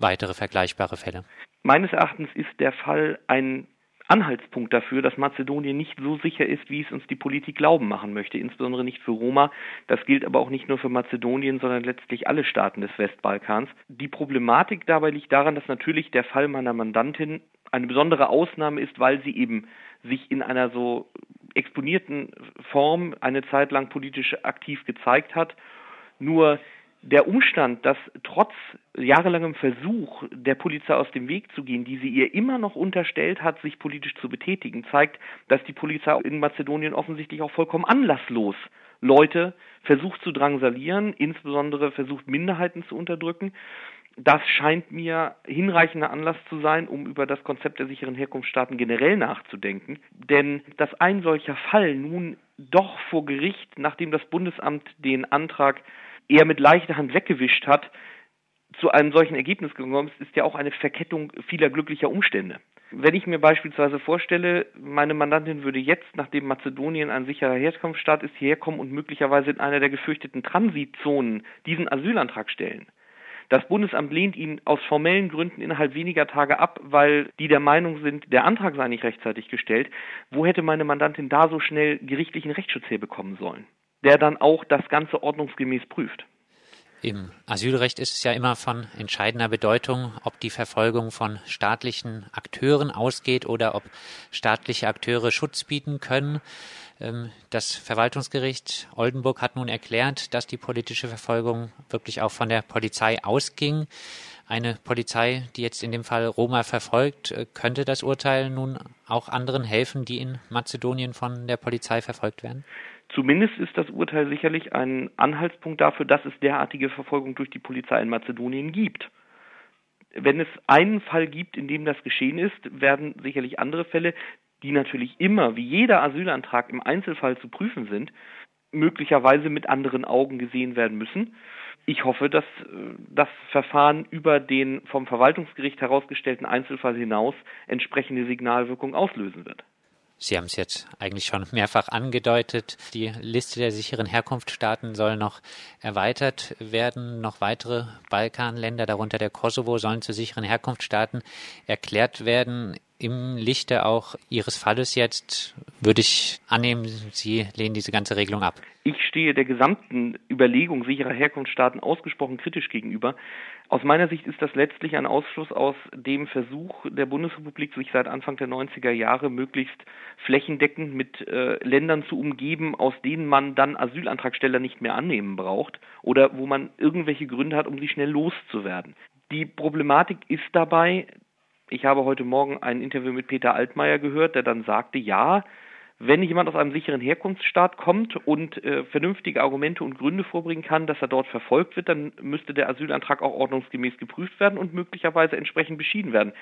weitere vergleichbare Fälle? Meines Erachtens ist der Fall ein Anhaltspunkt dafür, dass Mazedonien nicht so sicher ist, wie es uns die Politik glauben machen möchte, insbesondere nicht für Roma. Das gilt aber auch nicht nur für Mazedonien, sondern letztlich alle Staaten des Westbalkans. Die Problematik dabei liegt daran, dass natürlich der Fall meiner Mandantin eine besondere Ausnahme ist, weil sie eben sich in einer so exponierten Form eine Zeit lang politisch aktiv gezeigt hat. Nur der Umstand, dass trotz jahrelangem Versuch der Polizei aus dem Weg zu gehen, die sie ihr immer noch unterstellt hat, sich politisch zu betätigen, zeigt, dass die Polizei in Mazedonien offensichtlich auch vollkommen anlasslos Leute versucht zu drangsalieren, insbesondere versucht Minderheiten zu unterdrücken. Das scheint mir hinreichender Anlass zu sein, um über das Konzept der sicheren Herkunftsstaaten generell nachzudenken. Denn dass ein solcher Fall nun doch vor Gericht, nachdem das Bundesamt den Antrag eher mit leichter Hand weggewischt hat, zu einem solchen Ergebnis gekommen ist, ist ja auch eine Verkettung vieler glücklicher Umstände. Wenn ich mir beispielsweise vorstelle, meine Mandantin würde jetzt, nachdem Mazedonien ein sicherer Herkunftsstaat ist, hierher kommen und möglicherweise in einer der gefürchteten Transitzonen diesen Asylantrag stellen. Das Bundesamt lehnt ihn aus formellen Gründen innerhalb weniger Tage ab, weil die der Meinung sind, der Antrag sei nicht rechtzeitig gestellt. Wo hätte meine Mandantin da so schnell gerichtlichen Rechtsschutz herbekommen sollen? Der dann auch das Ganze ordnungsgemäß prüft. Im Asylrecht ist es ja immer von entscheidender Bedeutung, ob die Verfolgung von staatlichen Akteuren ausgeht oder ob staatliche Akteure Schutz bieten können. Ähm, das Verwaltungsgericht Oldenburg hat nun erklärt, dass die politische Verfolgung wirklich auch von der Polizei ausging. Eine Polizei, die jetzt in dem Fall Roma verfolgt, äh, könnte das Urteil nun auch anderen helfen, die in Mazedonien von der Polizei verfolgt werden? Zumindest ist das Urteil sicherlich ein Anhaltspunkt dafür, dass es derartige Verfolgung durch die Polizei in Mazedonien gibt. Wenn es einen Fall gibt, in dem das geschehen ist, werden sicherlich andere Fälle, die natürlich immer, wie jeder Asylantrag im Einzelfall zu prüfen sind, möglicherweise mit anderen Augen gesehen werden müssen. Ich hoffe, dass äh, das Verfahren über den vom Verwaltungsgericht herausgestellten Einzelfall hinaus entsprechende Signalwirkung auslösen wird. Sie haben es jetzt eigentlich schon mehrfach angedeutet. Die Liste der sicheren Herkunftsstaaten soll noch erweitert werden. Noch weitere Balkanländer, darunter der Kosovo, sollen zu sicheren Herkunftsstaaten erklärt werden. Im Lichte auch Ihres Falles jetzt würde ich annehmen, Sie lehnen diese ganze Regelung ab. Ich stehe der gesamten Überlegung sicherer Herkunftsstaaten ausgesprochen kritisch gegenüber. Aus meiner Sicht ist das letztlich ein Ausschluss aus dem Versuch der Bundesrepublik, sich seit Anfang der 90er Jahre möglichst flächendeckend mit äh, Ländern zu umgeben, aus denen man dann Asylantragsteller nicht mehr annehmen braucht oder wo man irgendwelche Gründe hat, um sie schnell loszuwerden. Die Problematik ist dabei, ich habe heute Morgen ein Interview mit Peter Altmaier gehört, der dann sagte, ja, wenn jemand aus einem sicheren Herkunftsstaat kommt und äh, vernünftige Argumente und Gründe vorbringen kann, dass er dort verfolgt wird, dann müsste der Asylantrag auch ordnungsgemäß geprüft werden und möglicherweise entsprechend beschieden werden.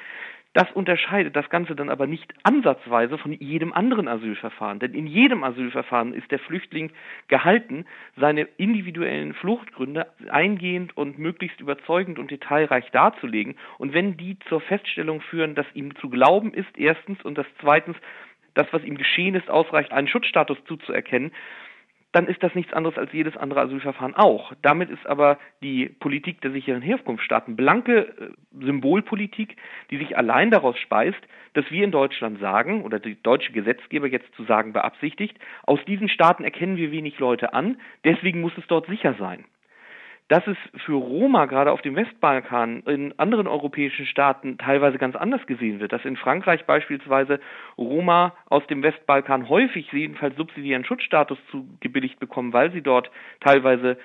Das unterscheidet das Ganze dann aber nicht ansatzweise von jedem anderen Asylverfahren. Denn in jedem Asylverfahren ist der Flüchtling gehalten, seine individuellen Fluchtgründe eingehend und möglichst überzeugend und detailreich darzulegen. Und wenn die zur Feststellung führen, dass ihm zu glauben ist, erstens, und das zweitens, das, was ihm geschehen ist, ausreicht, einen Schutzstatus zuzuerkennen, dann ist das nichts anderes als jedes andere Asylverfahren auch. Damit ist aber die Politik der sicheren Herkunftsstaaten blanke äh, Symbolpolitik, die sich allein daraus speist, dass wir in Deutschland sagen, oder die deutsche Gesetzgeber jetzt zu sagen beabsichtigt, aus diesen Staaten erkennen wir wenig Leute an, deswegen muss es dort sicher sein dass es für Roma gerade auf dem Westbalkan in anderen europäischen Staaten teilweise ganz anders gesehen wird, dass in Frankreich beispielsweise Roma aus dem Westbalkan häufig jedenfalls subsidiären Schutzstatus zugebilligt bekommen, weil sie dort teilweise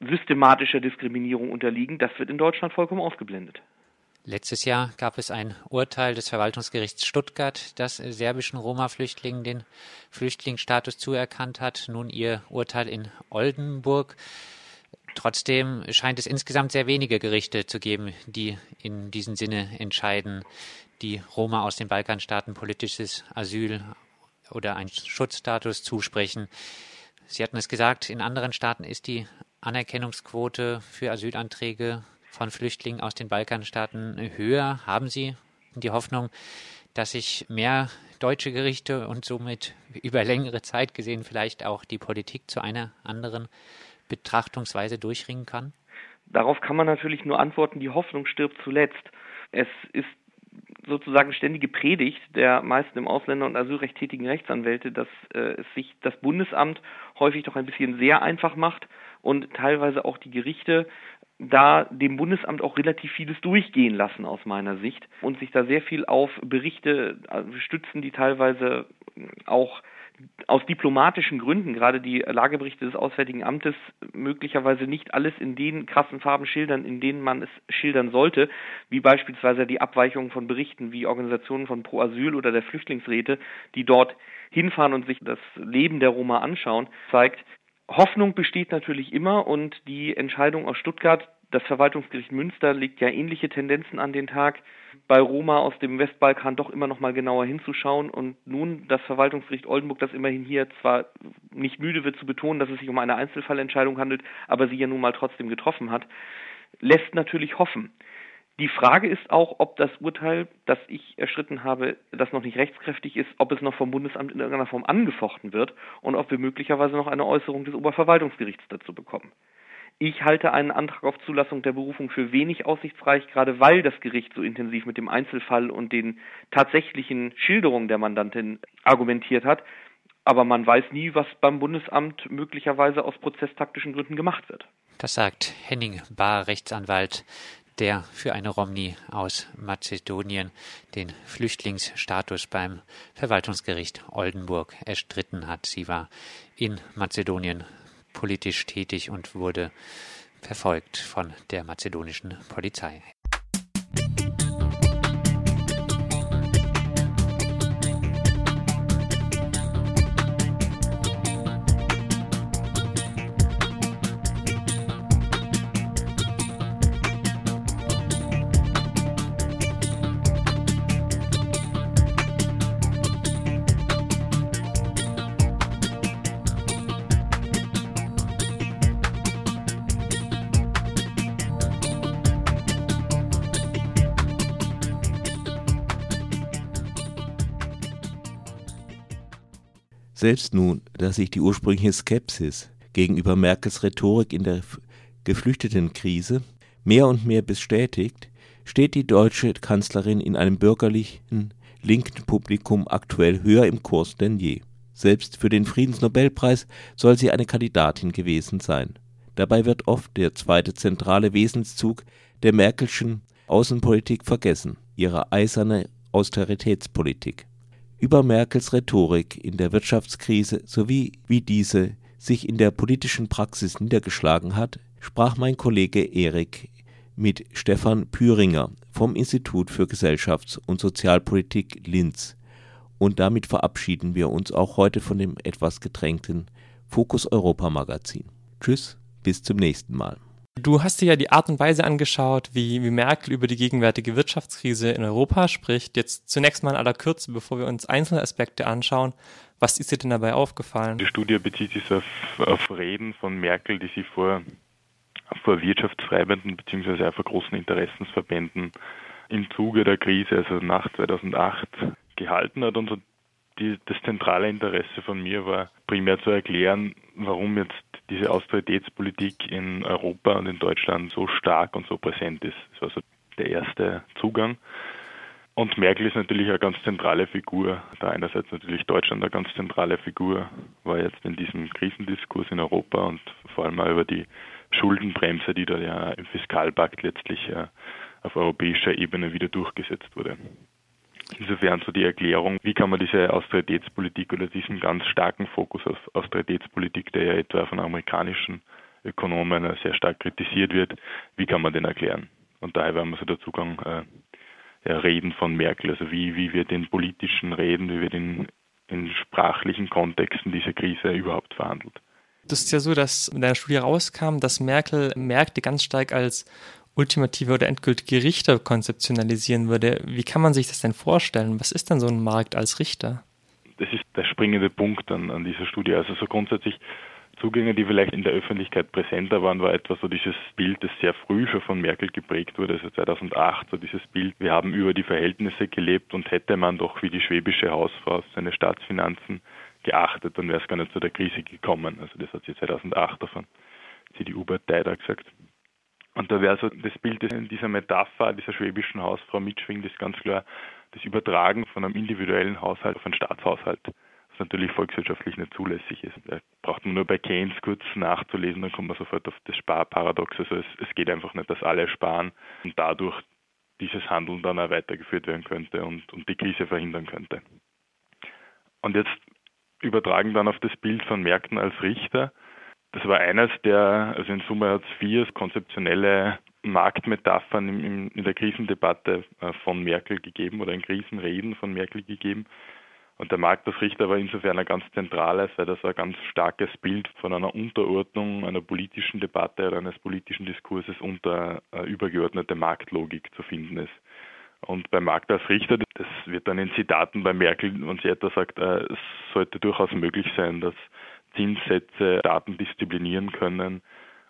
systematischer Diskriminierung unterliegen, das wird in Deutschland vollkommen ausgeblendet. Letztes Jahr gab es ein Urteil des Verwaltungsgerichts Stuttgart, das serbischen Roma-Flüchtlingen den Flüchtlingsstatus zuerkannt hat. Nun ihr Urteil in Oldenburg. Trotzdem scheint es insgesamt sehr wenige Gerichte zu geben, die in diesem Sinne entscheiden, die Roma aus den Balkanstaaten politisches Asyl oder einen Schutzstatus zusprechen. Sie hatten es gesagt, in anderen Staaten ist die Anerkennungsquote für Asylanträge von Flüchtlingen aus den Balkanstaaten höher. Haben Sie die Hoffnung, dass sich mehr deutsche Gerichte und somit über längere Zeit gesehen vielleicht auch die Politik zu einer anderen Betrachtungsweise durchringen kann? Darauf kann man natürlich nur antworten, die Hoffnung stirbt zuletzt. Es ist sozusagen ständige Predigt der meisten im Ausländer- und Asylrecht tätigen Rechtsanwälte, dass äh, es sich das Bundesamt häufig doch ein bisschen sehr einfach macht und teilweise auch die Gerichte da dem Bundesamt auch relativ vieles durchgehen lassen aus meiner Sicht und sich da sehr viel auf Berichte äh, stützen, die teilweise auch aus diplomatischen Gründen, gerade die Lageberichte des Auswärtigen Amtes, möglicherweise nicht alles in den krassen Farben schildern, in denen man es schildern sollte, wie beispielsweise die Abweichungen von Berichten wie Organisationen von Pro Asyl oder der Flüchtlingsräte, die dort hinfahren und sich das Leben der Roma anschauen, zeigt, Hoffnung besteht natürlich immer und die Entscheidung aus Stuttgart, das Verwaltungsgericht Münster legt ja ähnliche Tendenzen an den Tag, bei Roma aus dem Westbalkan doch immer noch mal genauer hinzuschauen und nun das Verwaltungsgericht Oldenburg, das immerhin hier zwar nicht müde wird zu betonen, dass es sich um eine Einzelfallentscheidung handelt, aber sie ja nun mal trotzdem getroffen hat, lässt natürlich hoffen. Die Frage ist auch, ob das Urteil, das ich erschritten habe, das noch nicht rechtskräftig ist, ob es noch vom Bundesamt in irgendeiner Form angefochten wird und ob wir möglicherweise noch eine Äußerung des Oberverwaltungsgerichts dazu bekommen. Ich halte einen Antrag auf Zulassung der Berufung für wenig aussichtsreich, gerade weil das Gericht so intensiv mit dem Einzelfall und den tatsächlichen Schilderungen der Mandantin argumentiert hat. Aber man weiß nie, was beim Bundesamt möglicherweise aus prozesstaktischen Gründen gemacht wird. Das sagt Henning Bahr, Rechtsanwalt, der für eine Romni aus Mazedonien den Flüchtlingsstatus beim Verwaltungsgericht Oldenburg erstritten hat. Sie war in Mazedonien politisch tätig und wurde verfolgt von der mazedonischen Polizei. Selbst nun, dass sich die ursprüngliche Skepsis gegenüber Merkels Rhetorik in der Geflüchtetenkrise mehr und mehr bestätigt, steht die deutsche Kanzlerin in einem bürgerlichen, linken Publikum aktuell höher im Kurs denn je. Selbst für den Friedensnobelpreis soll sie eine Kandidatin gewesen sein. Dabei wird oft der zweite zentrale Wesenszug der Merkelschen Außenpolitik vergessen, ihre eiserne Austeritätspolitik über Merkels Rhetorik in der Wirtschaftskrise sowie wie diese sich in der politischen Praxis niedergeschlagen hat, sprach mein Kollege Erik mit Stefan Püringer vom Institut für Gesellschafts- und Sozialpolitik Linz Und damit verabschieden wir uns auch heute von dem etwas gedrängten Fokus Europa Magazin. Tschüss, bis zum nächsten Mal. Du hast dir ja die Art und Weise angeschaut, wie, wie Merkel über die gegenwärtige Wirtschaftskrise in Europa spricht. Jetzt zunächst mal in aller Kürze, bevor wir uns einzelne Aspekte anschauen. Was ist dir denn dabei aufgefallen? Die Studie bezieht sich auf, auf Reden von Merkel, die sie vor, vor Wirtschaftstreibenden bzw. vor großen Interessensverbänden im Zuge der Krise, also nach 2008, gehalten hat. Und die, das zentrale Interesse von mir war primär zu erklären, warum jetzt diese Austeritätspolitik in Europa und in Deutschland so stark und so präsent ist. Das war so der erste Zugang. Und Merkel ist natürlich eine ganz zentrale Figur. Da einerseits natürlich Deutschland eine ganz zentrale Figur, war jetzt in diesem Krisendiskurs in Europa und vor allem auch über die Schuldenbremse, die da ja im Fiskalpakt letztlich auf europäischer Ebene wieder durchgesetzt wurde. Insofern so die Erklärung, wie kann man diese Austeritätspolitik oder diesen ganz starken Fokus auf Austeritätspolitik, der ja etwa von amerikanischen Ökonomen sehr stark kritisiert wird, wie kann man den erklären? Und daher werden wir so der Zugang äh, Reden von Merkel, also wie, wie wird in politischen Reden, wie wird in, in sprachlichen Kontexten diese Krise überhaupt verhandelt. Das ist ja so, dass in deiner Studie rauskam, dass Merkel Märkte ganz stark als ultimative oder endgültige Richter konzeptionalisieren würde. Wie kann man sich das denn vorstellen? Was ist denn so ein Markt als Richter? Das ist der springende Punkt an, an dieser Studie. Also so grundsätzlich Zugänge, die vielleicht in der Öffentlichkeit präsenter waren, war etwa so dieses Bild, das sehr früh schon von Merkel geprägt wurde, also 2008, so dieses Bild, wir haben über die Verhältnisse gelebt und hätte man doch wie die schwäbische Hausfrau seine Staatsfinanzen geachtet, dann wäre es gar nicht zu der Krise gekommen. Also das hat sie 2008 davon CDU-Partei da gesagt. Und da wäre so das Bild in dieser Metapher dieser schwäbischen Hausfrau mitschwingt, ist ganz klar das Übertragen von einem individuellen Haushalt auf einen Staatshaushalt, was natürlich volkswirtschaftlich nicht zulässig ist. Da braucht man nur bei Keynes kurz nachzulesen, dann kommt man sofort auf das Sparparadox. Also es, es geht einfach nicht, dass alle sparen und dadurch dieses Handeln dann auch weitergeführt werden könnte und, und die Krise verhindern könnte. Und jetzt übertragen dann auf das Bild von Märkten als Richter das war eines der, also in Summe hat es vier konzeptionelle Marktmetaphern in, in der Krisendebatte äh, von Merkel gegeben oder in Krisenreden von Merkel gegeben. Und der Markt als Richter war insofern ein ganz zentrales, weil das ein ganz starkes Bild von einer Unterordnung einer politischen Debatte oder eines politischen Diskurses unter eine übergeordnete Marktlogik zu finden ist. Und beim Markt als Richter, das wird dann in Zitaten bei Merkel, wenn sie etwa sagt, äh, es sollte durchaus möglich sein, dass Zinssätze Daten disziplinieren können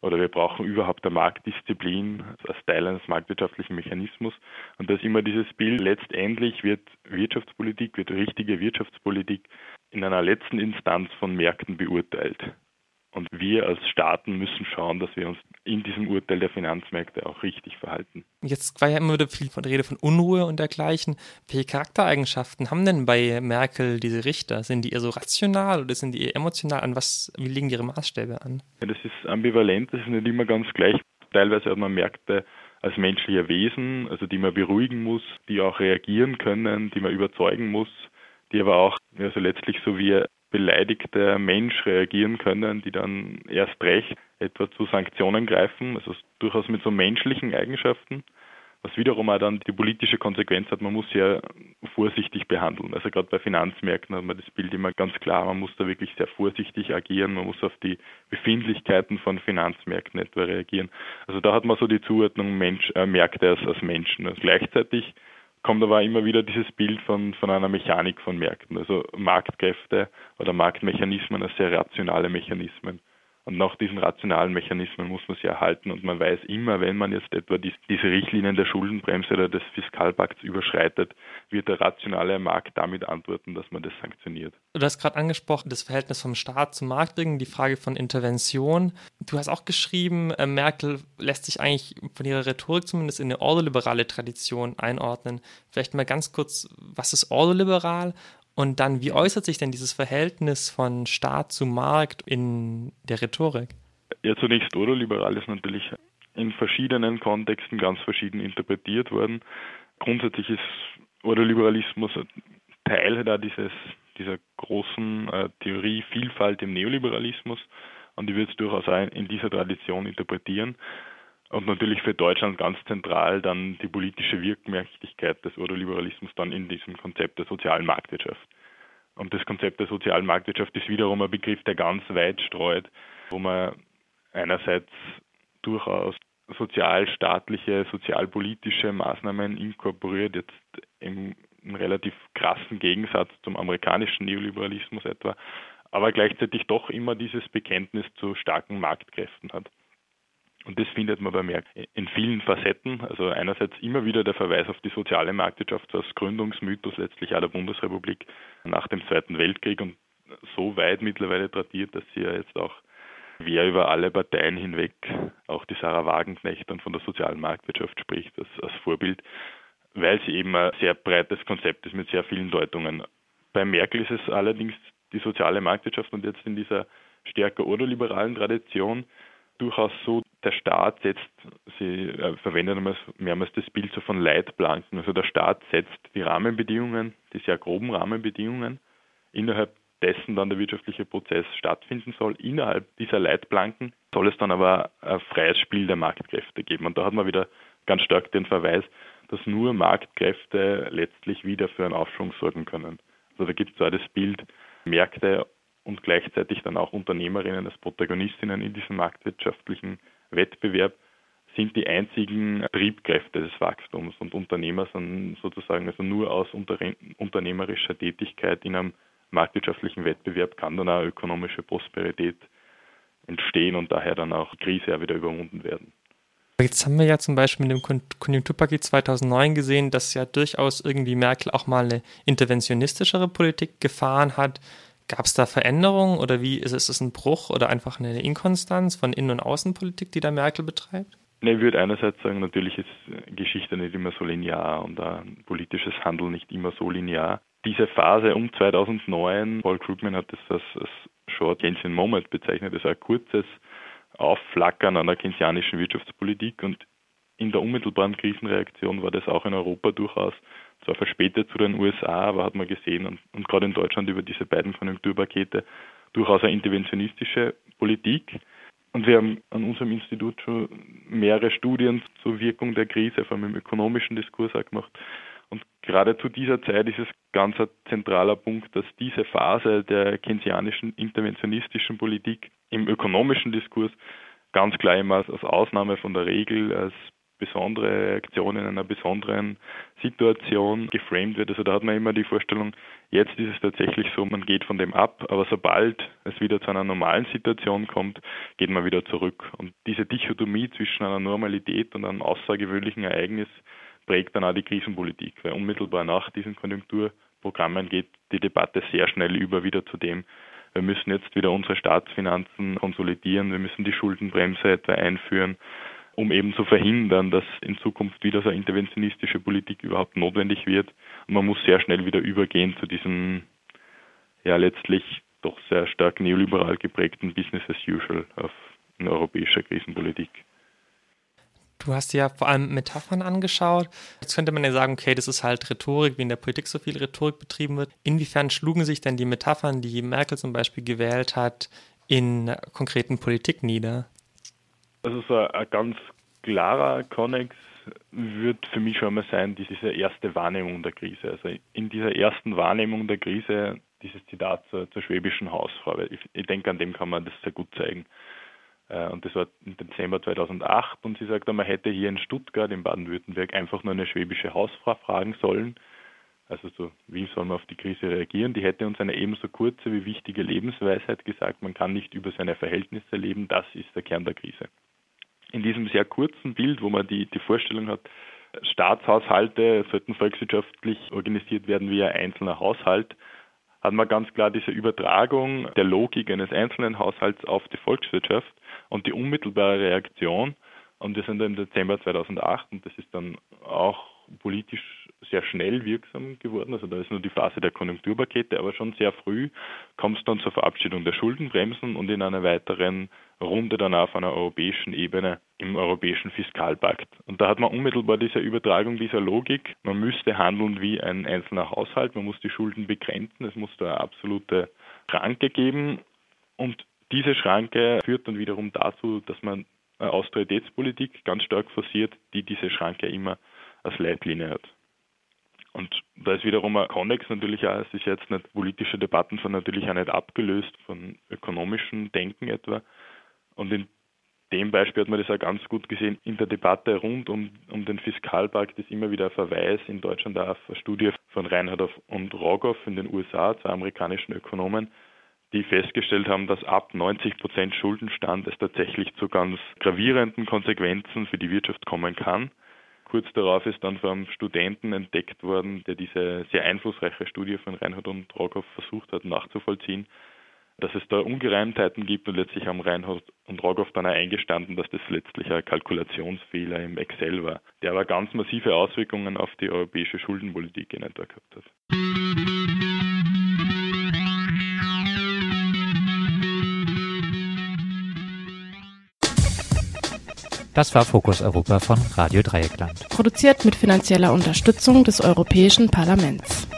oder wir brauchen überhaupt eine Marktdisziplin als Teil eines marktwirtschaftlichen Mechanismus. Und das ist immer dieses Bild, letztendlich wird Wirtschaftspolitik, wird richtige Wirtschaftspolitik in einer letzten Instanz von Märkten beurteilt. Und wir als Staaten müssen schauen, dass wir uns in diesem Urteil der Finanzmärkte auch richtig verhalten. Jetzt war ja immer wieder viel von Rede von Unruhe und dergleichen. Welche Charaktereigenschaften haben denn bei Merkel diese Richter? Sind die eher so rational oder sind die eher emotional? An was, wie legen ihre Maßstäbe an? Ja, das ist ambivalent, das ist nicht immer ganz gleich. Teilweise hat man Märkte als menschliche Wesen, also die man beruhigen muss, die auch reagieren können, die man überzeugen muss, die aber auch also letztlich so wie beleidigter Mensch reagieren können, die dann erst recht etwa zu Sanktionen greifen, also durchaus mit so menschlichen Eigenschaften, was wiederum auch dann die politische Konsequenz hat, man muss sehr vorsichtig behandeln. Also gerade bei Finanzmärkten hat man das Bild immer ganz klar, man muss da wirklich sehr vorsichtig agieren, man muss auf die Befindlichkeiten von Finanzmärkten etwa reagieren. Also da hat man so die Zuordnung Mensch, äh, Märkte als, als Menschen. Also gleichzeitig kommt aber immer wieder dieses Bild von, von einer Mechanik von Märkten, also Marktkräfte oder Marktmechanismen als sehr rationale Mechanismen. Und nach diesen rationalen Mechanismen muss man sie erhalten. Und man weiß immer, wenn man jetzt etwa die, diese Richtlinien der Schuldenbremse oder des Fiskalpakts überschreitet, wird der rationale Markt damit antworten, dass man das sanktioniert. Du hast gerade angesprochen, das Verhältnis vom Staat zum Markt, die Frage von Intervention. Du hast auch geschrieben, äh, Merkel lässt sich eigentlich von ihrer Rhetorik zumindest in eine ordoliberale Tradition einordnen. Vielleicht mal ganz kurz, was ist ordoliberal und dann, wie äußert sich denn dieses Verhältnis von Staat zu Markt in der Rhetorik? Ja, zunächst Ordoliberal ist natürlich in verschiedenen Kontexten ganz verschieden interpretiert worden. Grundsätzlich ist Ordoliberalismus Teil da dieses, dieser großen äh, Theorie Vielfalt im Neoliberalismus und ich würde es durchaus auch in dieser Tradition interpretieren. Und natürlich für Deutschland ganz zentral dann die politische Wirkmächtigkeit des Ordoliberalismus dann in diesem Konzept der sozialen Marktwirtschaft. Und das Konzept der sozialen Marktwirtschaft ist wiederum ein Begriff, der ganz weit streut, wo man einerseits durchaus sozialstaatliche, sozialpolitische Maßnahmen inkorporiert, jetzt im, im relativ krassen Gegensatz zum amerikanischen Neoliberalismus etwa, aber gleichzeitig doch immer dieses Bekenntnis zu starken Marktkräften hat. Und das findet man bei Merkel in vielen Facetten. Also einerseits immer wieder der Verweis auf die soziale Marktwirtschaft als Gründungsmythos letztlich aller Bundesrepublik nach dem Zweiten Weltkrieg und so weit mittlerweile tradiert, dass sie ja jetzt auch wer über alle Parteien hinweg, auch die Sarah Wagenknecht dann von der sozialen Marktwirtschaft spricht, als, als Vorbild, weil sie eben ein sehr breites Konzept ist mit sehr vielen Deutungen. Bei Merkel ist es allerdings die soziale Marktwirtschaft und jetzt in dieser stärker ordoliberalen Tradition durchaus so, der Staat setzt, sie äh, verwendet mehrmals das Bild so von Leitplanken, also der Staat setzt die Rahmenbedingungen, die sehr groben Rahmenbedingungen, innerhalb dessen dann der wirtschaftliche Prozess stattfinden soll. Innerhalb dieser Leitplanken soll es dann aber ein freies Spiel der Marktkräfte geben. Und da hat man wieder ganz stark den Verweis, dass nur Marktkräfte letztlich wieder für einen Aufschwung sorgen können. Also da gibt es zwar das Bild, Märkte und gleichzeitig dann auch Unternehmerinnen als Protagonistinnen in diesem marktwirtschaftlichen Wettbewerb sind die einzigen Triebkräfte des Wachstums und Unternehmer sind sozusagen also nur aus unternehmerischer Tätigkeit in einem marktwirtschaftlichen Wettbewerb kann dann auch ökonomische Prosperität entstehen und daher dann auch Krise ja wieder überwunden werden. Jetzt haben wir ja zum Beispiel mit dem Konjunkturpaket 2009 gesehen, dass ja durchaus irgendwie Merkel auch mal eine interventionistischere Politik gefahren hat. Gab es da Veränderungen oder wie ist es ein Bruch oder einfach eine Inkonstanz von Innen- und Außenpolitik, die da Merkel betreibt? Ich würde einerseits sagen, natürlich ist Geschichte nicht immer so linear und ein politisches Handeln nicht immer so linear. Diese Phase um 2009, Paul Krugman hat das als, als Short Keynesian Moment bezeichnet, also ein kurzes Aufflackern einer keynesianischen Wirtschaftspolitik und in der unmittelbaren Krisenreaktion war das auch in Europa durchaus zwar verspätet zu den USA, aber hat man gesehen und, und gerade in Deutschland über diese beiden Konjunkturpakete durchaus eine interventionistische Politik. Und wir haben an unserem Institut schon mehrere Studien zur Wirkung der Krise, vor allem im ökonomischen Diskurs auch gemacht. Und gerade zu dieser Zeit ist es ganz ein zentraler Punkt, dass diese Phase der keynesianischen interventionistischen Politik im ökonomischen Diskurs ganz klar immer als Ausnahme von der Regel, als besondere Reaktion in einer besonderen Situation geframed wird. Also da hat man immer die Vorstellung, jetzt ist es tatsächlich so, man geht von dem ab, aber sobald es wieder zu einer normalen Situation kommt, geht man wieder zurück. Und diese Dichotomie zwischen einer Normalität und einem außergewöhnlichen Ereignis prägt dann auch die Krisenpolitik, weil unmittelbar nach diesen Konjunkturprogrammen geht die Debatte sehr schnell über wieder zu dem, wir müssen jetzt wieder unsere Staatsfinanzen konsolidieren, wir müssen die Schuldenbremse etwa einführen, um eben zu verhindern, dass in Zukunft wieder so eine interventionistische Politik überhaupt notwendig wird. Und man muss sehr schnell wieder übergehen zu diesem, ja letztlich doch sehr stark neoliberal geprägten Business as usual auf in europäischer Krisenpolitik. Du hast ja vor allem Metaphern angeschaut. Jetzt könnte man ja sagen, okay, das ist halt Rhetorik, wie in der Politik so viel Rhetorik betrieben wird. Inwiefern schlugen sich denn die Metaphern, die Merkel zum Beispiel gewählt hat, in konkreten Politik nieder? Also so ein ganz klarer Konnex wird für mich schon mal sein, diese erste Wahrnehmung der Krise. Also in dieser ersten Wahrnehmung der Krise, dieses Zitat zur, zur schwäbischen Hausfrau, ich, ich denke, an dem kann man das sehr gut zeigen. Äh, und das war im Dezember 2008 und sie sagt, man hätte hier in Stuttgart, in Baden-Württemberg, einfach nur eine schwäbische Hausfrau fragen sollen. Also so, wie soll man auf die Krise reagieren? Die hätte uns eine ebenso kurze wie wichtige Lebensweisheit gesagt, man kann nicht über seine Verhältnisse leben, das ist der Kern der Krise in diesem sehr kurzen Bild, wo man die, die Vorstellung hat, Staatshaushalte sollten volkswirtschaftlich organisiert werden wie ein einzelner Haushalt, hat man ganz klar diese Übertragung der Logik eines einzelnen Haushalts auf die Volkswirtschaft und die unmittelbare Reaktion. Und wir sind im Dezember 2008 und das ist dann auch politisch sehr schnell wirksam geworden. Also da ist nur die Phase der Konjunkturpakete, aber schon sehr früh kommt es dann zur Verabschiedung der Schuldenbremsen und in einer weiteren Runde dann auf einer europäischen Ebene im europäischen Fiskalpakt. Und da hat man unmittelbar diese Übertragung dieser Logik. Man müsste handeln wie ein einzelner Haushalt, man muss die Schulden begrenzen, es muss da eine absolute Schranke geben. Und diese Schranke führt dann wiederum dazu, dass man eine Austeritätspolitik ganz stark forciert, die diese Schranke immer als Leitlinie hat. Und da ist wiederum ein Konnex natürlich auch, es ist jetzt nicht, politische Debatten sind natürlich auch nicht abgelöst von ökonomischem Denken etwa. Und in dem Beispiel hat man das auch ganz gut gesehen. In der Debatte rund um, um den Fiskalpakt ist immer wieder ein Verweis in Deutschland auf eine Studie von Reinhard und Rogoff in den USA, zwei amerikanischen Ökonomen, die festgestellt haben, dass ab 90 Prozent Schuldenstand es tatsächlich zu ganz gravierenden Konsequenzen für die Wirtschaft kommen kann. Kurz darauf ist dann einem Studenten entdeckt worden, der diese sehr einflussreiche Studie von Reinhard und Rogoff versucht hat nachzuvollziehen dass es da Ungereimtheiten gibt und letztlich haben Reinhold und Rogoff dann auch eingestanden, dass das letztlich ein Kalkulationsfehler im Excel war, der aber ganz massive Auswirkungen auf die europäische Schuldenpolitik in etwa gehabt hat. Das war Fokus Europa von Radio Dreieckland. Produziert mit finanzieller Unterstützung des Europäischen Parlaments.